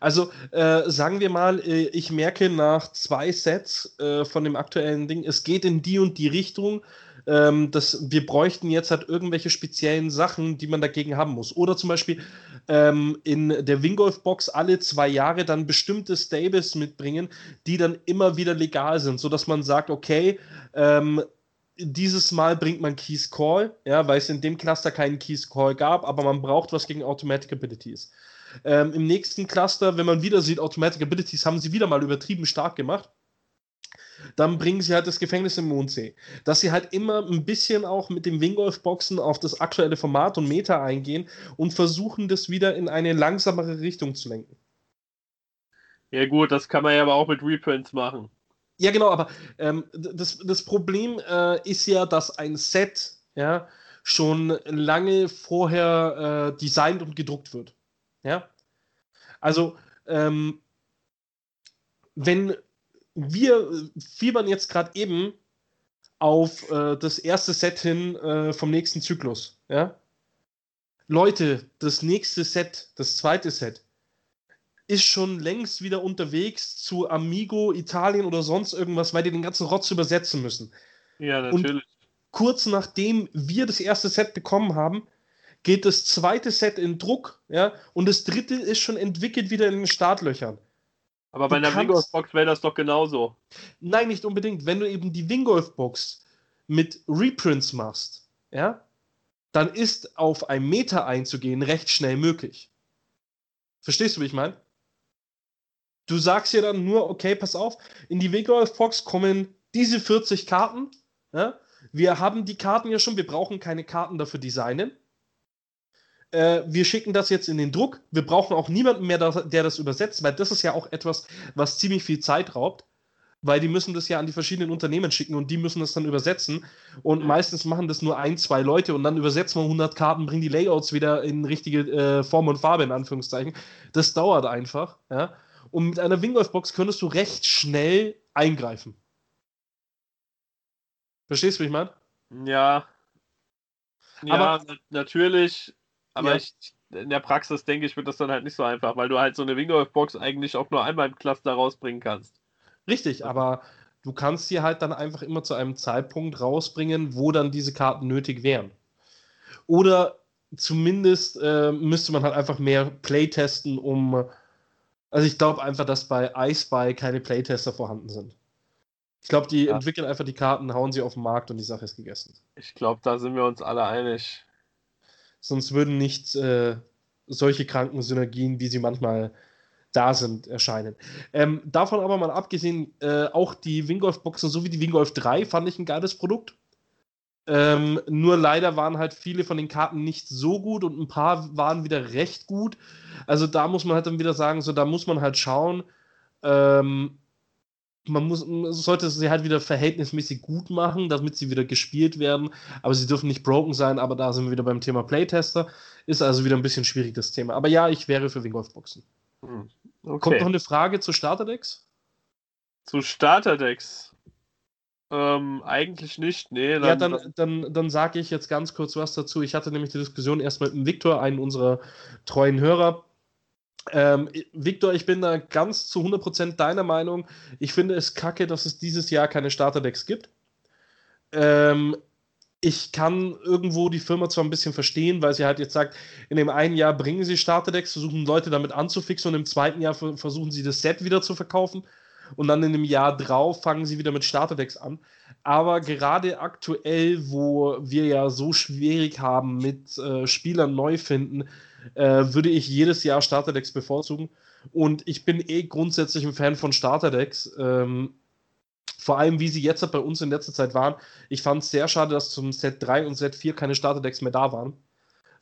Also äh, sagen wir mal, äh, ich merke nach zwei Sets äh, von dem aktuellen Ding, es geht in die und die Richtung. Ähm, dass wir bräuchten jetzt halt irgendwelche speziellen Sachen, die man dagegen haben muss. Oder zum Beispiel ähm, in der Wingolf-Box alle zwei Jahre dann bestimmte Stables mitbringen, die dann immer wieder legal sind, sodass man sagt, okay, ähm, dieses Mal bringt man Keys Call, ja, weil es in dem Cluster keinen Keys Call gab, aber man braucht was gegen Automatic Abilities. Ähm, Im nächsten Cluster, wenn man wieder sieht, Automatic Abilities haben sie wieder mal übertrieben stark gemacht. Dann bringen sie halt das Gefängnis im Mondsee. Dass sie halt immer ein bisschen auch mit den Wingolf-Boxen auf das aktuelle Format und Meta eingehen und versuchen, das wieder in eine langsamere Richtung zu lenken. Ja, gut, das kann man ja aber auch mit Reprints machen. Ja, genau, aber ähm, das, das Problem äh, ist ja, dass ein Set ja, schon lange vorher äh, designt und gedruckt wird. Ja? Also, ähm, wenn wir fiebern jetzt gerade eben auf äh, das erste Set hin äh, vom nächsten Zyklus, ja? Leute, das nächste Set, das zweite Set, ist schon längst wieder unterwegs zu Amigo, Italien oder sonst irgendwas, weil die den ganzen Rotz übersetzen müssen. Ja, natürlich. Und kurz nachdem wir das erste Set bekommen haben, geht das zweite Set in Druck, ja, und das dritte ist schon entwickelt wieder in den Startlöchern. Aber bei einer Wingolf-Box wäre das doch genauso. Nein, nicht unbedingt. Wenn du eben die Wingolf-Box mit Reprints machst, ja, dann ist auf ein Meter einzugehen recht schnell möglich. Verstehst du, wie ich meine? Du sagst ja dann nur, okay, pass auf, in die Wegolf Box kommen diese 40 Karten. Ja? Wir haben die Karten ja schon, wir brauchen keine Karten dafür designen. Äh, wir schicken das jetzt in den Druck. Wir brauchen auch niemanden mehr, der das übersetzt, weil das ist ja auch etwas, was ziemlich viel Zeit raubt. Weil die müssen das ja an die verschiedenen Unternehmen schicken und die müssen das dann übersetzen. Und meistens machen das nur ein, zwei Leute und dann übersetzen wir 100 Karten, bringen die Layouts wieder in richtige äh, Form und Farbe, in Anführungszeichen. Das dauert einfach. Ja? Und mit einer Wingolf-Box könntest du recht schnell eingreifen. Verstehst du, wie ich meine? Ja. Ja, aber, natürlich. Aber ja. ich, in der Praxis denke ich, wird das dann halt nicht so einfach, weil du halt so eine Wingolf-Box eigentlich auch nur einmal im Cluster rausbringen kannst. Richtig, aber du kannst sie halt dann einfach immer zu einem Zeitpunkt rausbringen, wo dann diese Karten nötig wären. Oder zumindest äh, müsste man halt einfach mehr Playtesten, um also ich glaube einfach, dass bei iSpy keine Playtester vorhanden sind. Ich glaube, die ja. entwickeln einfach die Karten, hauen sie auf den Markt und die Sache ist gegessen. Ich glaube, da sind wir uns alle einig. Sonst würden nicht äh, solche kranken Synergien, wie sie manchmal da sind, erscheinen. Ähm, davon aber mal abgesehen, äh, auch die Wingolf-Boxen sowie die Wingolf 3 fand ich ein geiles Produkt. Ähm, nur leider waren halt viele von den Karten nicht so gut und ein paar waren wieder recht gut. Also da muss man halt dann wieder sagen, so da muss man halt schauen. Ähm, man muss, sollte sie halt wieder verhältnismäßig gut machen, damit sie wieder gespielt werden. Aber sie dürfen nicht broken sein. Aber da sind wir wieder beim Thema Playtester. Ist also wieder ein bisschen schwierig das Thema. Aber ja, ich wäre für Wingolf-Boxen. Hm, okay. Kommt noch eine Frage zu Starterdecks? Zu Starterdecks? Ähm, eigentlich nicht, nee. Dann, ja, dann, dann, dann sage ich jetzt ganz kurz was dazu. Ich hatte nämlich die Diskussion erst mit dem Viktor, einen unserer treuen Hörer. Ähm, Victor, ich bin da ganz zu 100% deiner Meinung. Ich finde es kacke, dass es dieses Jahr keine Starterdecks gibt. Ähm, ich kann irgendwo die Firma zwar ein bisschen verstehen, weil sie halt jetzt sagt, in dem einen Jahr bringen sie Starterdecks, versuchen Leute damit anzufixen und im zweiten Jahr versuchen sie das Set wieder zu verkaufen und dann in dem Jahr drauf fangen sie wieder mit Starterdecks an. Aber gerade aktuell, wo wir ja so schwierig haben mit äh, Spielern neu finden, äh, würde ich jedes Jahr Starterdecks bevorzugen. Und ich bin eh grundsätzlich ein Fan von Starterdecks. Ähm, vor allem, wie sie jetzt bei uns in letzter Zeit waren. Ich fand es sehr schade, dass zum Set 3 und Set 4 keine Starterdecks mehr da waren.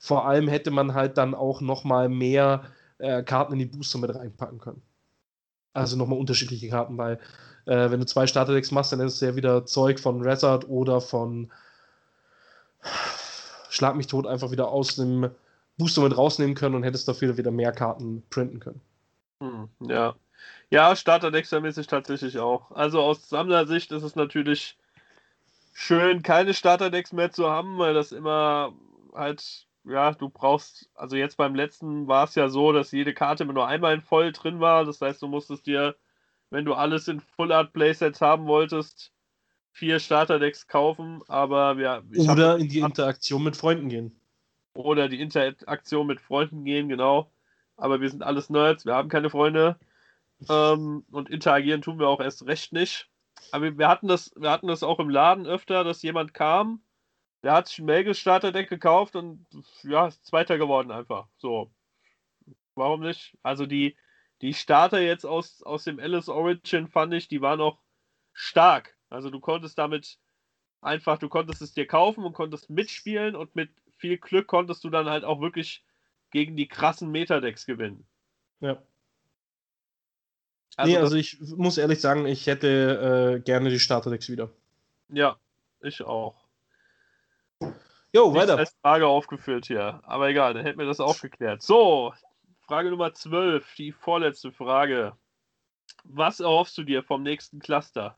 Vor allem hätte man halt dann auch nochmal mehr äh, Karten in die Booster mit reinpacken können. Also nochmal unterschiedliche Karten, weil äh, wenn du zwei Starterdecks machst, dann ist es ja wieder Zeug von Rezard oder von Schlag mich tot einfach wieder aus dem Booster mit rausnehmen können und hättest dafür wieder mehr Karten printen können. Hm, ja. Ja, ich tatsächlich auch. Also aus Sammlersicht ist es natürlich schön, keine Starterdecks mehr zu haben, weil das immer halt, ja, du brauchst, also jetzt beim letzten war es ja so, dass jede Karte immer nur einmal in voll drin war. Das heißt, du musstest dir, wenn du alles in Full Art Playsets haben wolltest, vier Starterdecks kaufen, aber ja. Oder in die Interaktion mit Freunden gehen. Oder die Interaktion mit Freunden gehen, genau. Aber wir sind alles Nerds, wir haben keine Freunde. Ähm, und interagieren tun wir auch erst recht nicht. Aber wir hatten das, wir hatten das auch im Laden öfter, dass jemand kam, der hat sich ein Magus Starterdeck gekauft und ja, ist Zweiter geworden einfach. So. Warum nicht? Also die, die Starter jetzt aus, aus dem Alice Origin fand ich, die waren noch stark. Also du konntest damit einfach, du konntest es dir kaufen und konntest mitspielen und mit viel Glück konntest du dann halt auch wirklich gegen die krassen Metadecks gewinnen. Ja. Also nee, also ich muss ehrlich sagen, ich hätte äh, gerne die Starterdecks wieder. Ja, ich auch. Jo, weiter. als Frage aufgeführt hier. Aber egal, dann hätten wir das aufgeklärt. So, Frage Nummer 12, die vorletzte Frage. Was erhoffst du dir vom nächsten Cluster?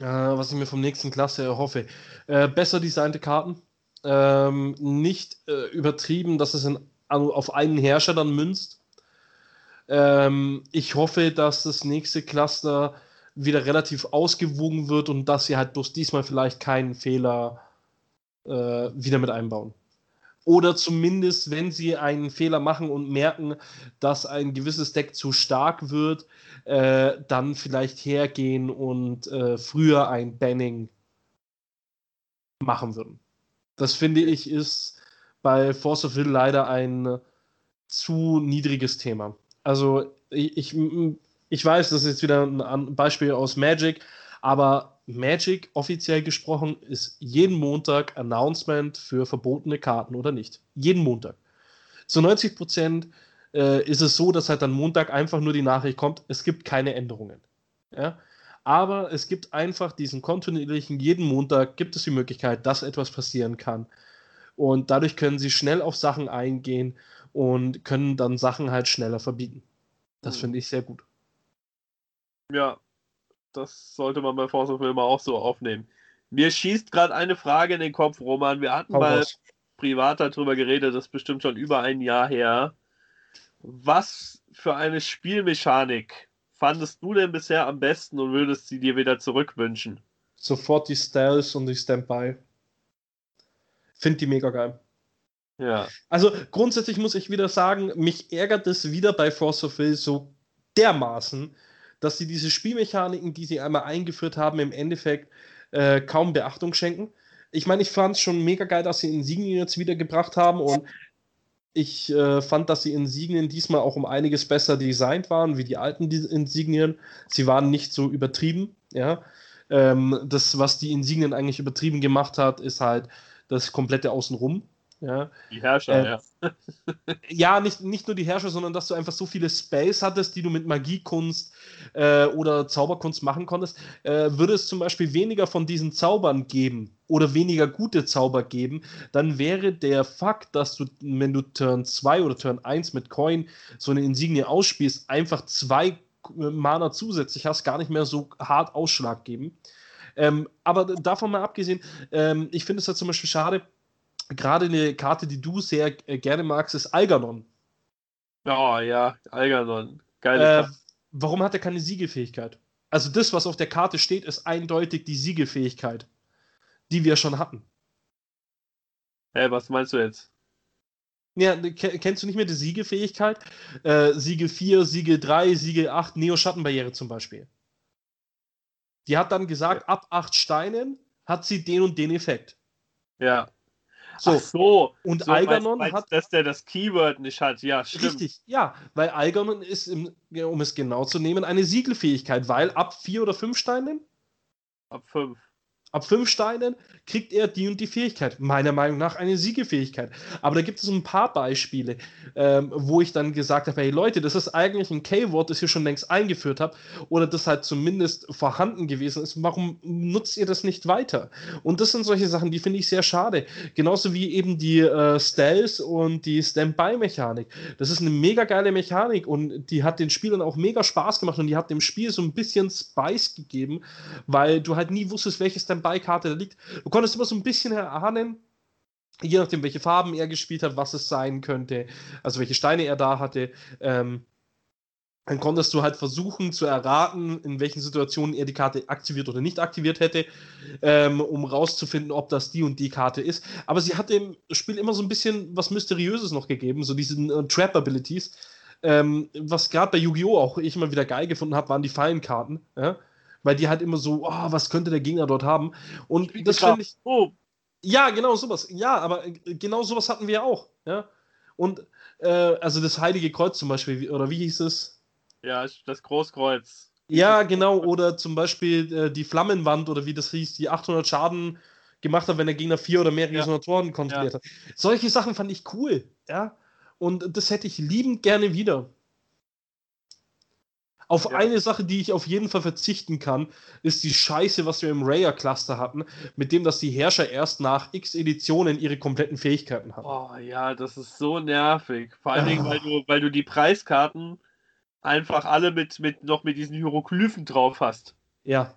Äh, was ich mir vom nächsten Cluster erhoffe. Äh, besser designte Karten. Ähm, nicht äh, übertrieben, dass es in, auf einen Herrscher dann münzt ähm, ich hoffe, dass das nächste Cluster wieder relativ ausgewogen wird und dass sie halt bloß diesmal vielleicht keinen Fehler äh, wieder mit einbauen. Oder zumindest, wenn sie einen Fehler machen und merken, dass ein gewisses Deck zu stark wird, äh, dann vielleicht hergehen und äh, früher ein Banning machen würden. Das finde ich ist bei Force of Will leider ein zu niedriges Thema. Also ich, ich weiß, das ist jetzt wieder ein Beispiel aus Magic, aber Magic offiziell gesprochen ist jeden Montag Announcement für verbotene Karten oder nicht. Jeden Montag. Zu 90 Prozent äh, ist es so, dass halt dann Montag einfach nur die Nachricht kommt, es gibt keine Änderungen. Ja? Aber es gibt einfach diesen kontinuierlichen, jeden Montag gibt es die Möglichkeit, dass etwas passieren kann. Und dadurch können sie schnell auf Sachen eingehen und können dann Sachen halt schneller verbieten. Das hm. finde ich sehr gut. Ja, das sollte man bei Force of Will auch so aufnehmen. Mir schießt gerade eine Frage in den Kopf, Roman. Wir hatten Hau mal was. privat darüber geredet, das ist bestimmt schon über ein Jahr her. Was für eine Spielmechanik fandest du denn bisher am besten und würdest sie dir wieder zurückwünschen? Sofort die Styles und die Standby. Find die mega geil. Ja. Also grundsätzlich muss ich wieder sagen, mich ärgert es wieder bei Force of Will so dermaßen, dass sie diese Spielmechaniken, die sie einmal eingeführt haben, im Endeffekt äh, kaum Beachtung schenken. Ich meine, ich fand es schon mega geil, dass sie Insignien jetzt wiedergebracht haben und ich äh, fand, dass die Insignien diesmal auch um einiges besser designt waren wie die alten Insignien. Sie waren nicht so übertrieben, ja. Ähm, das, was die Insignien eigentlich übertrieben gemacht hat, ist halt das komplette Außenrum. Ja. Die Herrscher, äh, ja. ja, nicht, nicht nur die Herrscher, sondern dass du einfach so viele Space hattest, die du mit Magiekunst äh, oder Zauberkunst machen konntest. Äh, würde es zum Beispiel weniger von diesen Zaubern geben oder weniger gute Zauber geben, dann wäre der Fakt, dass du, wenn du Turn 2 oder Turn 1 mit Coin so eine Insignie ausspielst, einfach zwei Mana zusätzlich hast, gar nicht mehr so hart Ausschlag geben. Ähm, aber davon mal abgesehen, ähm, ich finde es halt zum Beispiel schade, gerade eine Karte, die du sehr äh, gerne magst, ist Algernon. Oh ja, Algernon. Geile äh, Warum hat er keine Siegelfähigkeit? Also das, was auf der Karte steht, ist eindeutig die Siegelfähigkeit. die wir schon hatten. Hä, hey, was meinst du jetzt? Ja, kennst du nicht mehr die Siegefähigkeit? Äh, Siegel 4, Siegel 3, Siegel 8, Neo-Schattenbarriere zum Beispiel. Die hat dann gesagt, ja. ab 8 Steinen hat sie den und den Effekt. Ja. So, Ach so. und so, Algernon meinst, hat. Dass der das Keyword nicht hat, ja, stimmt. Richtig, ja, weil Algernon ist, im, um es genau zu nehmen, eine Siegelfähigkeit, weil ab 4 oder 5 Steinen? Ab 5 ab fünf Steinen kriegt er die und die Fähigkeit. Meiner Meinung nach eine Siegefähigkeit. Aber da gibt es ein paar Beispiele, ähm, wo ich dann gesagt habe: hey Leute, das ist eigentlich ein K-Wort, das ihr schon längst eingeführt habt oder das halt zumindest vorhanden gewesen ist. Warum nutzt ihr das nicht weiter? Und das sind solche Sachen, die finde ich sehr schade. Genauso wie eben die äh, Stealth und die Standby-Mechanik. Das ist eine mega geile Mechanik und die hat den Spielern auch mega Spaß gemacht und die hat dem Spiel so ein bisschen Spice gegeben, weil du halt nie wusstest, welches Standby Beikarte da liegt. Du konntest immer so ein bisschen erahnen, je nachdem, welche Farben er gespielt hat, was es sein könnte, also welche Steine er da hatte. Ähm, dann konntest du halt versuchen zu erraten, in welchen Situationen er die Karte aktiviert oder nicht aktiviert hätte, ähm, um rauszufinden, ob das die und die Karte ist. Aber sie hat dem Spiel immer so ein bisschen was Mysteriöses noch gegeben, so diesen äh, Trap-Abilities. Ähm, was gerade bei Yu-Gi-Oh! auch ich immer wieder geil gefunden habe, waren die Fallenkarten. Ja? Weil die halt immer so, oh, was könnte der Gegner dort haben? Und das finde ich. Oh. Ja, genau sowas. Ja, aber äh, genau sowas hatten wir auch. Ja. Und äh, also das Heilige Kreuz zum Beispiel, oder wie hieß es? Ja, das Großkreuz. Ja, genau. Oder zum Beispiel äh, die Flammenwand oder wie das hieß, die 800 Schaden gemacht hat, wenn der Gegner vier oder mehr Resonatoren ja. kontrolliert ja. hat. Solche Sachen fand ich cool. Ja. Und das hätte ich liebend gerne wieder. Auf ja. eine Sache, die ich auf jeden Fall verzichten kann, ist die Scheiße, was wir im Raya-Cluster hatten, mit dem, dass die Herrscher erst nach x Editionen ihre kompletten Fähigkeiten haben. Oh ja, das ist so nervig. Vor allen Dingen, weil du, weil du die Preiskarten einfach alle mit, mit noch mit diesen Hieroglyphen drauf hast. Ja.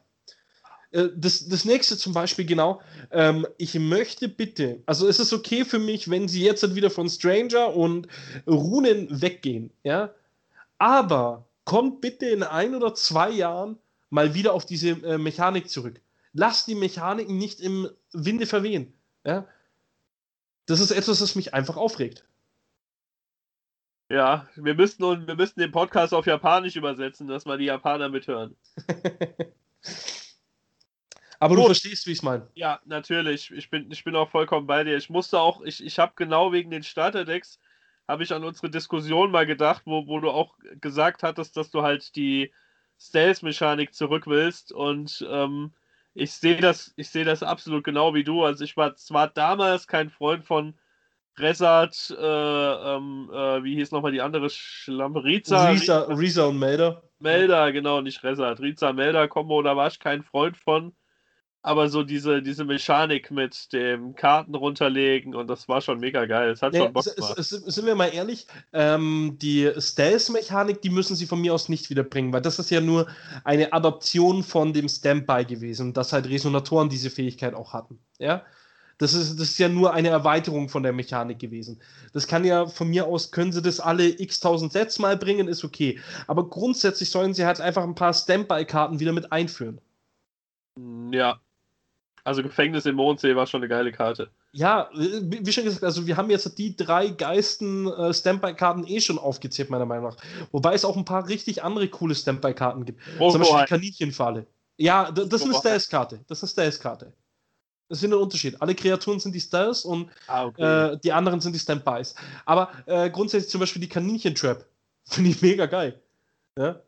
Äh, das, das nächste zum Beispiel, genau, ähm, ich möchte bitte, also es ist okay für mich, wenn sie jetzt wieder von Stranger und Runen weggehen, ja, aber kommt bitte in ein oder zwei Jahren mal wieder auf diese äh, Mechanik zurück. Lasst die Mechaniken nicht im Winde verwehen. Ja? Das ist etwas, was mich einfach aufregt. Ja, wir müssten, wir müssten den Podcast auf Japanisch übersetzen, dass wir die Japaner mithören. Aber Gut. du verstehst, wie ich es meine. Ja, natürlich. Ich bin, ich bin auch vollkommen bei dir. Ich musste auch, ich, ich habe genau wegen den Starterdecks habe ich an unsere Diskussion mal gedacht, wo, wo du auch gesagt hattest, dass du halt die Stealth-Mechanik zurück willst. Und ähm, ich sehe das, ich sehe das absolut genau wie du. Also ich war zwar damals kein Freund von Resart, äh, ähm, äh, wie hieß nochmal die andere Schlampe? Riza. Riza, Riza und Melder. Melder, genau, nicht Resart. Riza, Melder Kombo, da war ich kein Freund von aber so diese, diese Mechanik mit dem Karten runterlegen und das war schon mega geil. Es hat nee, schon Bock gemacht. Sind wir mal ehrlich, ähm, die Stealth-Mechanik, die müssen sie von mir aus nicht wiederbringen, weil das ist ja nur eine Adoption von dem Standby gewesen, dass halt Resonatoren diese Fähigkeit auch hatten. Ja. Das ist, das ist ja nur eine Erweiterung von der Mechanik gewesen. Das kann ja von mir aus, können sie das alle x tausend Sets mal bringen, ist okay. Aber grundsätzlich sollen sie halt einfach ein paar Standby-Karten wieder mit einführen. Ja, also Gefängnis in Mondsee war schon eine geile Karte. Ja, wie schon gesagt, also wir haben jetzt die drei geisten äh, Standby-Karten eh schon aufgezählt, meiner Meinung nach. Wobei es auch ein paar richtig andere coole Standby-Karten gibt. Oh, Zum Beispiel die Kaninchenfalle. Ja, das ist eine Stealth-Karte. Das ist eine Stealth-Karte. Das ist ein Unterschied. Alle Kreaturen sind die Stealths und ah, okay. äh, die anderen sind die Standbys. Aber äh, grundsätzlich zum Beispiel die Kaninchen-Trap. Finde ich mega geil. Ja?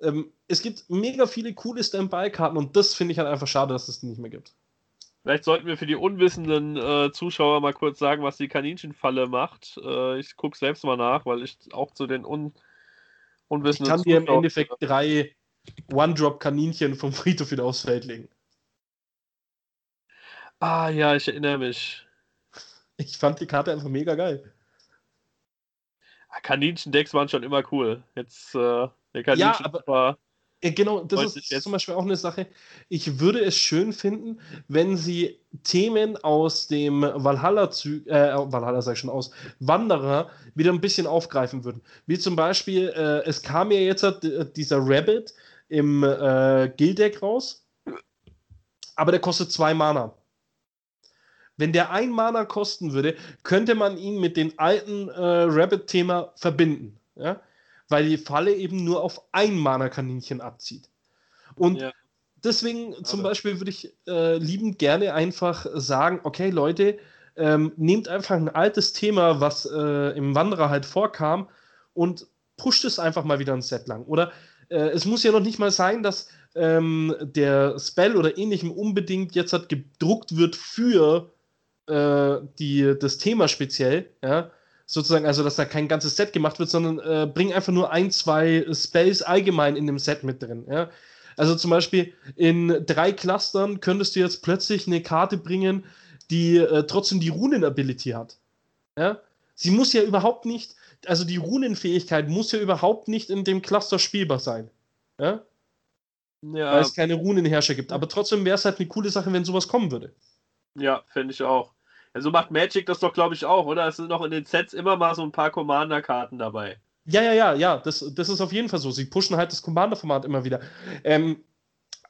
Ähm, es gibt mega viele coole Standby-Karten und das finde ich halt einfach schade, dass es die nicht mehr gibt. Vielleicht sollten wir für die unwissenden äh, Zuschauer mal kurz sagen, was die Kaninchenfalle macht. Äh, ich gucke selbst mal nach, weil ich auch zu den Un unwissenden Ich kann dir im Endeffekt drei One-Drop-Kaninchen vom Friedhof wieder aufs Feld legen. Ah ja, ich erinnere mich. Ich fand die Karte einfach mega geil. Ah, Kaninchen-Decks waren schon immer cool. Jetzt äh, der Kaninchen ja, aber, war Genau, das ist jetzt... zum Beispiel auch eine Sache. Ich würde es schön finden, wenn sie Themen aus dem Valhalla, äh, Valhalla sag ich schon aus, Wanderer wieder ein bisschen aufgreifen würden. Wie zum Beispiel, äh, es kam ja jetzt äh, dieser Rabbit im äh, Guild-Deck raus, aber der kostet zwei Mana. Wenn der ein Mana kosten würde, könnte man ihn mit dem alten äh, Rabbit-Thema verbinden. Ja? Weil die Falle eben nur auf ein Mana-Kaninchen abzieht. Und ja. deswegen zum Aber. Beispiel würde ich äh, liebend gerne einfach sagen, okay Leute, ähm, nehmt einfach ein altes Thema, was äh, im Wanderer halt vorkam und pusht es einfach mal wieder ein Set lang. Oder äh, es muss ja noch nicht mal sein, dass ähm, der Spell oder ähnlichem unbedingt jetzt halt gedruckt wird für äh, die, das Thema speziell, ja, sozusagen, also dass da kein ganzes Set gemacht wird, sondern äh, bring einfach nur ein, zwei Spells allgemein in dem Set mit drin, ja. Also zum Beispiel in drei Clustern könntest du jetzt plötzlich eine Karte bringen, die äh, trotzdem die Runen-Ability hat. Ja? Sie muss ja überhaupt nicht, also die Runenfähigkeit muss ja überhaupt nicht in dem Cluster spielbar sein. Ja? Ja. Weil es keine Runenherrscher gibt. Aber trotzdem wäre es halt eine coole Sache, wenn sowas kommen würde. Ja, fände ich auch. Ja, so macht Magic das doch, glaube ich, auch, oder? Es sind noch in den Sets immer mal so ein paar Commander-Karten dabei. Ja, ja, ja, ja, das, das ist auf jeden Fall so. Sie pushen halt das Commander-Format immer wieder. Ähm,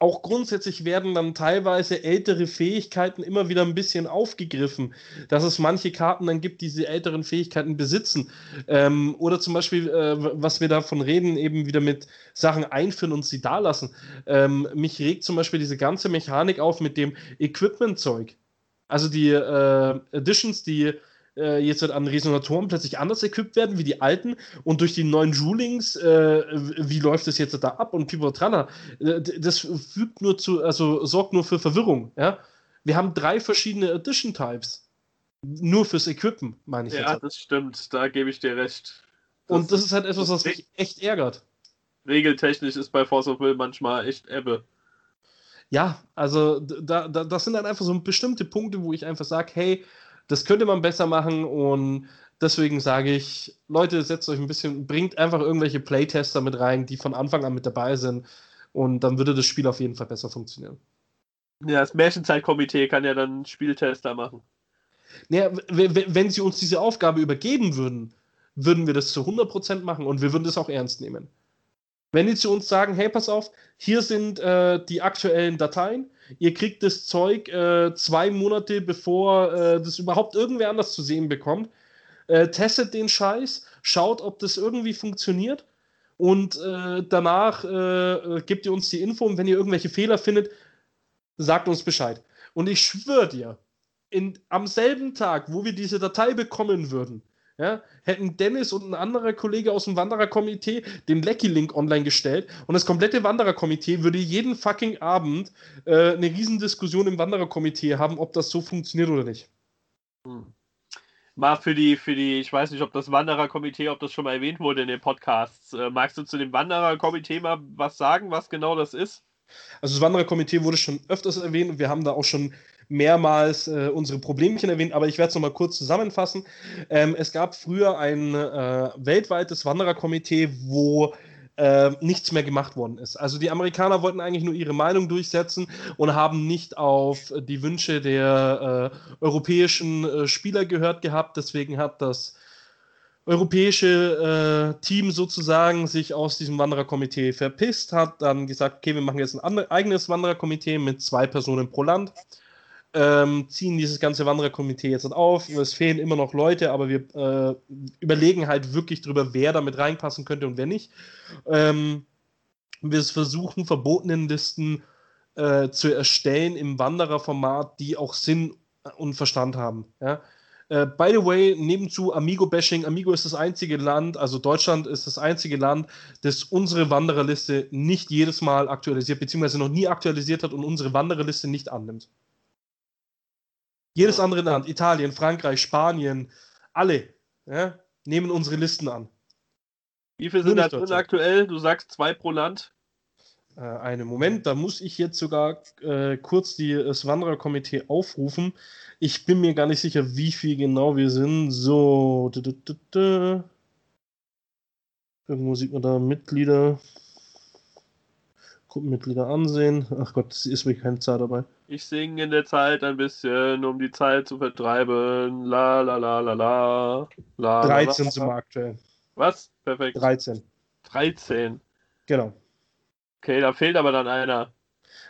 auch grundsätzlich werden dann teilweise ältere Fähigkeiten immer wieder ein bisschen aufgegriffen, dass es manche Karten dann gibt, die diese älteren Fähigkeiten besitzen. Ähm, oder zum Beispiel, äh, was wir davon reden, eben wieder mit Sachen einführen und sie da lassen. Ähm, mich regt zum Beispiel diese ganze Mechanik auf mit dem Equipment-Zeug. Also die äh, Editions, die äh, jetzt halt an Resonatoren plötzlich anders equipped werden wie die alten und durch die neuen Rulings, äh, wie läuft das jetzt da ab und Pivotrana, äh, das fügt nur zu, also sorgt nur für Verwirrung, ja. Wir haben drei verschiedene Edition-Types. Nur fürs Equippen, meine ich. Ja, jetzt. das stimmt, da gebe ich dir recht. Das und das ist halt etwas, was mich echt ärgert. Regeltechnisch ist bei Force of Will manchmal echt Ebbe. Ja, also da, da, das sind dann einfach so bestimmte Punkte, wo ich einfach sage, hey, das könnte man besser machen und deswegen sage ich, Leute, setzt euch ein bisschen, bringt einfach irgendwelche Playtester mit rein, die von Anfang an mit dabei sind und dann würde das Spiel auf jeden Fall besser funktionieren. Ja, das Märchenzeitkomitee kann ja dann Spieltester machen. Naja, wenn sie uns diese Aufgabe übergeben würden, würden wir das zu 100% machen und wir würden das auch ernst nehmen. Wenn die zu uns sagen, hey, pass auf, hier sind äh, die aktuellen Dateien, ihr kriegt das Zeug äh, zwei Monate bevor äh, das überhaupt irgendwer anders zu sehen bekommt, äh, testet den Scheiß, schaut, ob das irgendwie funktioniert. Und äh, danach äh, gebt ihr uns die Info. Und wenn ihr irgendwelche Fehler findet, sagt uns Bescheid. Und ich schwöre dir, in, am selben Tag, wo wir diese Datei bekommen würden, ja, hätten Dennis und ein anderer Kollege aus dem Wandererkomitee den Lecky-Link online gestellt und das komplette Wandererkomitee würde jeden fucking Abend äh, eine Riesendiskussion im Wandererkomitee haben, ob das so funktioniert oder nicht. Hm. Mal für die, für die, ich weiß nicht, ob das Wandererkomitee, ob das schon mal erwähnt wurde in den Podcasts. Äh, magst du zu dem Wandererkomitee mal was sagen, was genau das ist? Also das Wandererkomitee wurde schon öfters erwähnt und wir haben da auch schon mehrmals äh, unsere Problemchen erwähnt, aber ich werde es nochmal kurz zusammenfassen. Ähm, es gab früher ein äh, weltweites Wandererkomitee, wo äh, nichts mehr gemacht worden ist. Also die Amerikaner wollten eigentlich nur ihre Meinung durchsetzen und haben nicht auf die Wünsche der äh, europäischen äh, Spieler gehört gehabt. Deswegen hat das europäische äh, Team sozusagen sich aus diesem Wandererkomitee verpisst, hat dann gesagt, okay, wir machen jetzt ein eigenes Wandererkomitee mit zwei Personen pro Land ähm, ziehen dieses ganze Wandererkomitee jetzt auf. Es fehlen immer noch Leute, aber wir äh, überlegen halt wirklich drüber, wer damit reinpassen könnte und wer nicht. Ähm, wir versuchen, verbotenen Listen äh, zu erstellen im Wandererformat, die auch Sinn und Verstand haben. Ja? Uh, by the way, nebenzu Amigo-Bashing. Amigo ist das einzige Land, also Deutschland ist das einzige Land, das unsere Wandererliste nicht jedes Mal aktualisiert, beziehungsweise noch nie aktualisiert hat und unsere Wandererliste nicht annimmt. Jedes andere Land, Italien, Frankreich, Spanien, alle ja, nehmen unsere Listen an. Wie viele sind da drin aktuell? Du sagst zwei pro Land? Äh, einen Moment, da muss ich jetzt sogar äh, kurz die, das Wandererkomitee aufrufen. Ich bin mir gar nicht sicher, wie viel genau wir sind. So. Irgendwo sieht man da Mitglieder. Gruppenmitglieder ansehen. Ach Gott, es ist mir keine Zahl dabei. Ich singe in der Zeit ein bisschen, um die Zeit zu vertreiben. La la la la la. la 13 la, sind wir aktuell. Was? Perfekt. 13. 13. Genau. Okay, da fehlt aber dann einer.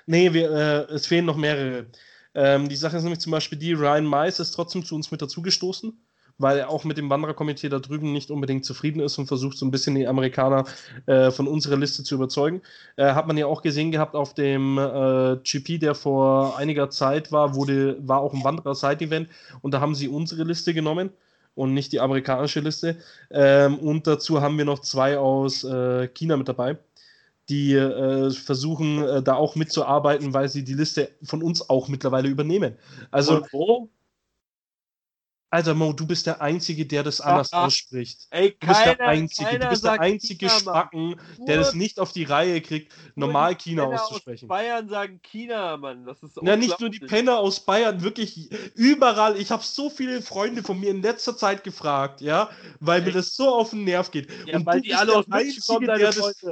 Nee, wir, äh, es fehlen noch mehrere. Ähm, die Sache ist nämlich zum Beispiel die, Ryan Mais ist trotzdem zu uns mit dazugestoßen weil er auch mit dem Wandererkomitee da drüben nicht unbedingt zufrieden ist und versucht so ein bisschen die Amerikaner äh, von unserer Liste zu überzeugen. Äh, hat man ja auch gesehen gehabt auf dem äh, GP, der vor einiger Zeit war, wurde, war auch ein Wanderer-Side-Event und da haben sie unsere Liste genommen und nicht die amerikanische Liste. Ähm, und dazu haben wir noch zwei aus äh, China mit dabei die äh, versuchen äh, da auch mitzuarbeiten, weil sie die Liste von uns auch mittlerweile übernehmen. Also wo? Alter Mo, du bist der Einzige, der das anders ach, ausspricht. Ey, du bist keiner, der Einzige, du bist der einzige China, Spacken, der das nicht auf die Reihe kriegt, normal China auszusprechen. Aus Bayern sagen China, Mann. Das ist Na, nicht nur die Penner aus Bayern, wirklich überall. Ich habe so viele Freunde von mir in letzter Zeit gefragt, ja, weil Ey. mir das so auf den Nerv geht. Ja, Und weil die alle aus Einzige, kommen, der das,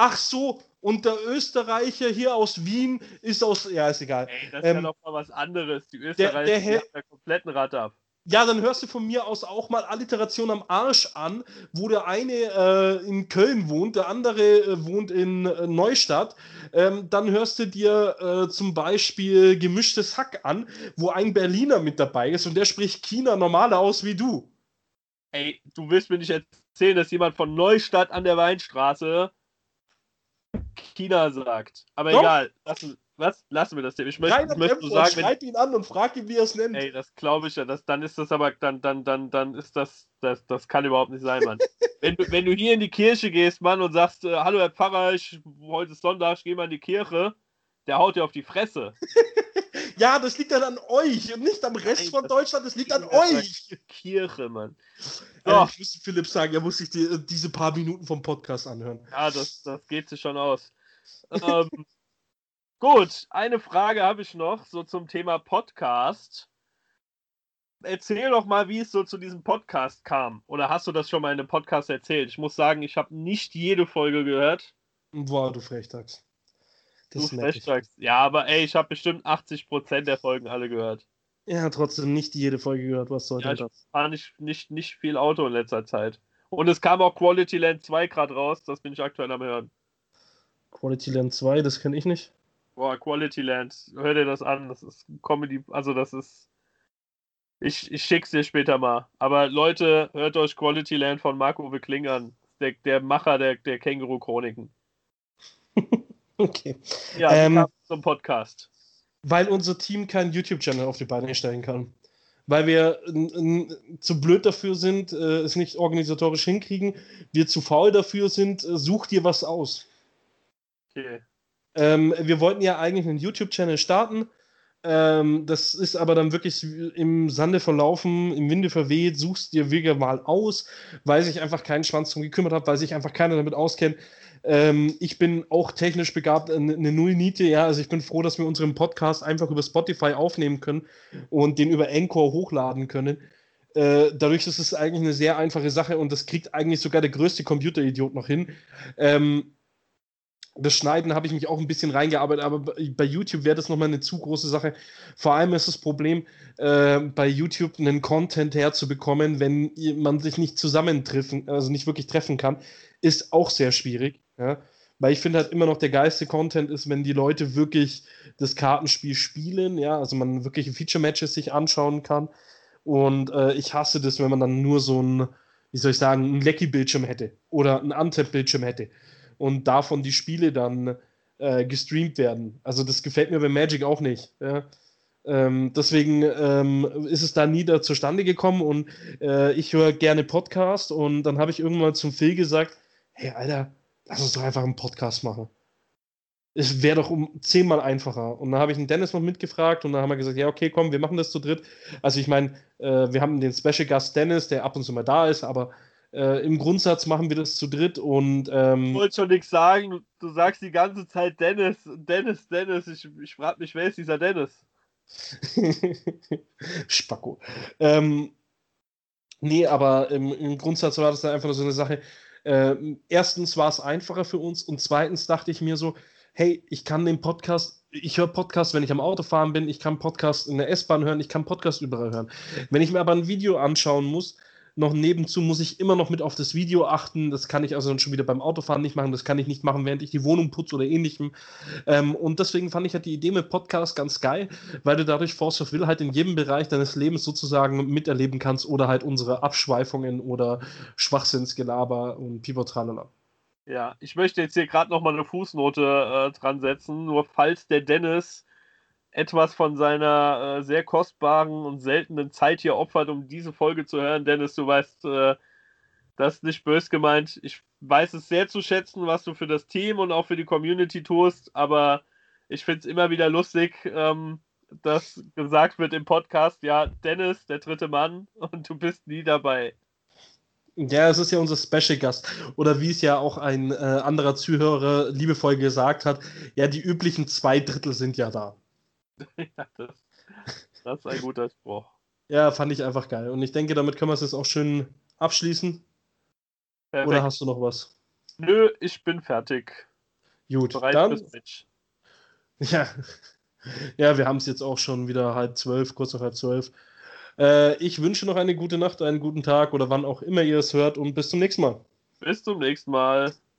Ach so, und der Österreicher hier aus Wien ist aus. Ja, ist egal. Ey, das ist ähm, ja noch mal was anderes. Die Österreicher der, der, der kompletten Rad ab. Ja, dann hörst du von mir aus auch mal Alliteration am Arsch an, wo der eine äh, in Köln wohnt, der andere äh, wohnt in äh, Neustadt. Ähm, dann hörst du dir äh, zum Beispiel gemischtes Hack an, wo ein Berliner mit dabei ist und der spricht China normaler aus wie du. Ey, du willst mir nicht erzählen, dass jemand von Neustadt an der Weinstraße China sagt. Aber Doch. egal, lassen, was? Lassen wir das Thema. Ich möchte, möchte nur sagen, schreib ihn an und frag ihn, wie er es nennt. Ey, das glaube ich ja. Das, dann ist das aber, dann, dann, dann, dann ist das, das, das kann überhaupt nicht sein, Mann. wenn, du, wenn du hier in die Kirche gehst, Mann, und sagst, äh, hallo Herr Pfarrer, ich, heute ist Sonntag, ich gehe mal in die Kirche, der haut dir auf die Fresse. ja, das liegt dann an euch und nicht am Rest Nein, von Deutschland, das liegt an euch. Kirche, Mann. So. Ja, ich müsste Philipp sagen, er muss sich die, diese paar Minuten vom Podcast anhören. Ja, das, das geht sich schon aus. ähm, Gut, eine Frage habe ich noch, so zum Thema Podcast. Erzähl doch mal, wie es so zu diesem Podcast kam. Oder hast du das schon mal in einem Podcast erzählt? Ich muss sagen, ich habe nicht jede Folge gehört. Boah, du Frechdachs. Das du Frechdachs. Ja, aber ey, ich habe bestimmt 80% der Folgen alle gehört. Ja, trotzdem nicht jede Folge gehört. Was soll ja, das? Ich fahre nicht, nicht, nicht viel Auto in letzter Zeit. Und es kam auch Quality Land 2 gerade raus. Das bin ich aktuell am Hören. Quality Land 2, das kenne ich nicht. Boah, Quality Land. Hör dir das an. Das ist Comedy. Also, das ist. Ich, ich schick's dir später mal. Aber Leute, hört euch Quality Land von Marco Kling an. Der, der Macher der, der Känguru-Chroniken. okay. Ja, ähm, zum Podcast. Weil unser Team keinen YouTube-Channel auf die Beine stellen kann. Weil wir zu blöd dafür sind, äh, es nicht organisatorisch hinkriegen. Wir zu faul dafür sind, äh, such dir was aus. Okay. Ähm, wir wollten ja eigentlich einen YouTube-Channel starten. Ähm, das ist aber dann wirklich im Sande verlaufen, im Winde verweht, suchst dir Wege mal aus, weil sich einfach keinen Schwanz drum gekümmert hat, weil sich einfach keiner damit auskennt. Ähm, ich bin auch technisch begabt, eine, Nullniete, ja, also ich bin froh, dass wir unseren Podcast einfach über Spotify aufnehmen können und den über Encore hochladen können. Äh, dadurch ist es eigentlich eine sehr einfache Sache und das kriegt eigentlich sogar der größte Computeridiot noch hin. Ähm, das Schneiden habe ich mich auch ein bisschen reingearbeitet, aber bei YouTube wäre das nochmal eine zu große Sache. Vor allem ist das Problem, äh, bei YouTube einen Content herzubekommen, wenn man sich nicht zusammentreffen, also nicht wirklich treffen kann, ist auch sehr schwierig. Ja? Weil ich finde halt immer noch der geilste Content ist, wenn die Leute wirklich das Kartenspiel spielen, ja, also man wirklich Feature-Matches sich anschauen kann. Und äh, ich hasse das, wenn man dann nur so ein, wie soll ich sagen, ein Lecky-Bildschirm hätte oder ein Untap-Bildschirm hätte und davon die Spiele dann äh, gestreamt werden. Also das gefällt mir bei Magic auch nicht. Ja? Ähm, deswegen ähm, ist es da nie da zustande gekommen und äh, ich höre gerne Podcast und dann habe ich irgendwann zum Phil gesagt, hey Alter, lass uns doch einfach einen Podcast machen. Es wäre doch um zehnmal einfacher. Und dann habe ich den Dennis noch mitgefragt und dann haben wir gesagt, ja, okay, komm, wir machen das zu dritt. Also ich meine, äh, wir haben den Special Gast Dennis, der ab und zu mal da ist, aber äh, Im Grundsatz machen wir das zu dritt und. Ähm, ich wollte schon nichts sagen. Du sagst die ganze Zeit Dennis, Dennis, Dennis. Ich, ich frage mich, wer ist dieser Dennis? Spacko. Ähm, nee, aber im, im, Grundsatz war das dann einfach nur so eine Sache. Äh, erstens war es einfacher für uns und zweitens dachte ich mir so, hey, ich kann den Podcast, ich höre Podcast, wenn ich am Autofahren bin, ich kann Podcast in der S-Bahn hören, ich kann Podcast überall hören. Wenn ich mir aber ein Video anschauen muss, noch nebenzu muss ich immer noch mit auf das Video achten. Das kann ich also dann schon wieder beim Autofahren nicht machen. Das kann ich nicht machen, während ich die Wohnung putze oder ähnlichem. Ähm, und deswegen fand ich halt die Idee mit Podcast ganz geil, weil du dadurch Force of Will halt in jedem Bereich deines Lebens sozusagen miterleben kannst oder halt unsere Abschweifungen oder Schwachsinnsgelaber und Pivo Tralala. Ja, ich möchte jetzt hier gerade noch mal eine Fußnote äh, dran setzen, nur falls der Dennis etwas von seiner äh, sehr kostbaren und seltenen Zeit hier opfert, um diese Folge zu hören. Dennis, du weißt, äh, das ist nicht bös gemeint. Ich weiß es sehr zu schätzen, was du für das Team und auch für die Community tust, aber ich finde es immer wieder lustig, ähm, dass gesagt wird im Podcast, ja, Dennis, der dritte Mann, und du bist nie dabei. Ja, es ist ja unser Special Gast. Oder wie es ja auch ein äh, anderer Zuhörer liebevoll gesagt hat, ja, die üblichen zwei Drittel sind ja da. ja, das, das ist ein guter Spruch. Ja, fand ich einfach geil. Und ich denke, damit können wir es jetzt auch schön abschließen. Perfekt. Oder hast du noch was? Nö, ich bin fertig. Gut, Bereit dann. Ja. ja, wir haben es jetzt auch schon wieder halb zwölf, kurz nach halb zwölf. Äh, ich wünsche noch eine gute Nacht, einen guten Tag oder wann auch immer ihr es hört und bis zum nächsten Mal. Bis zum nächsten Mal.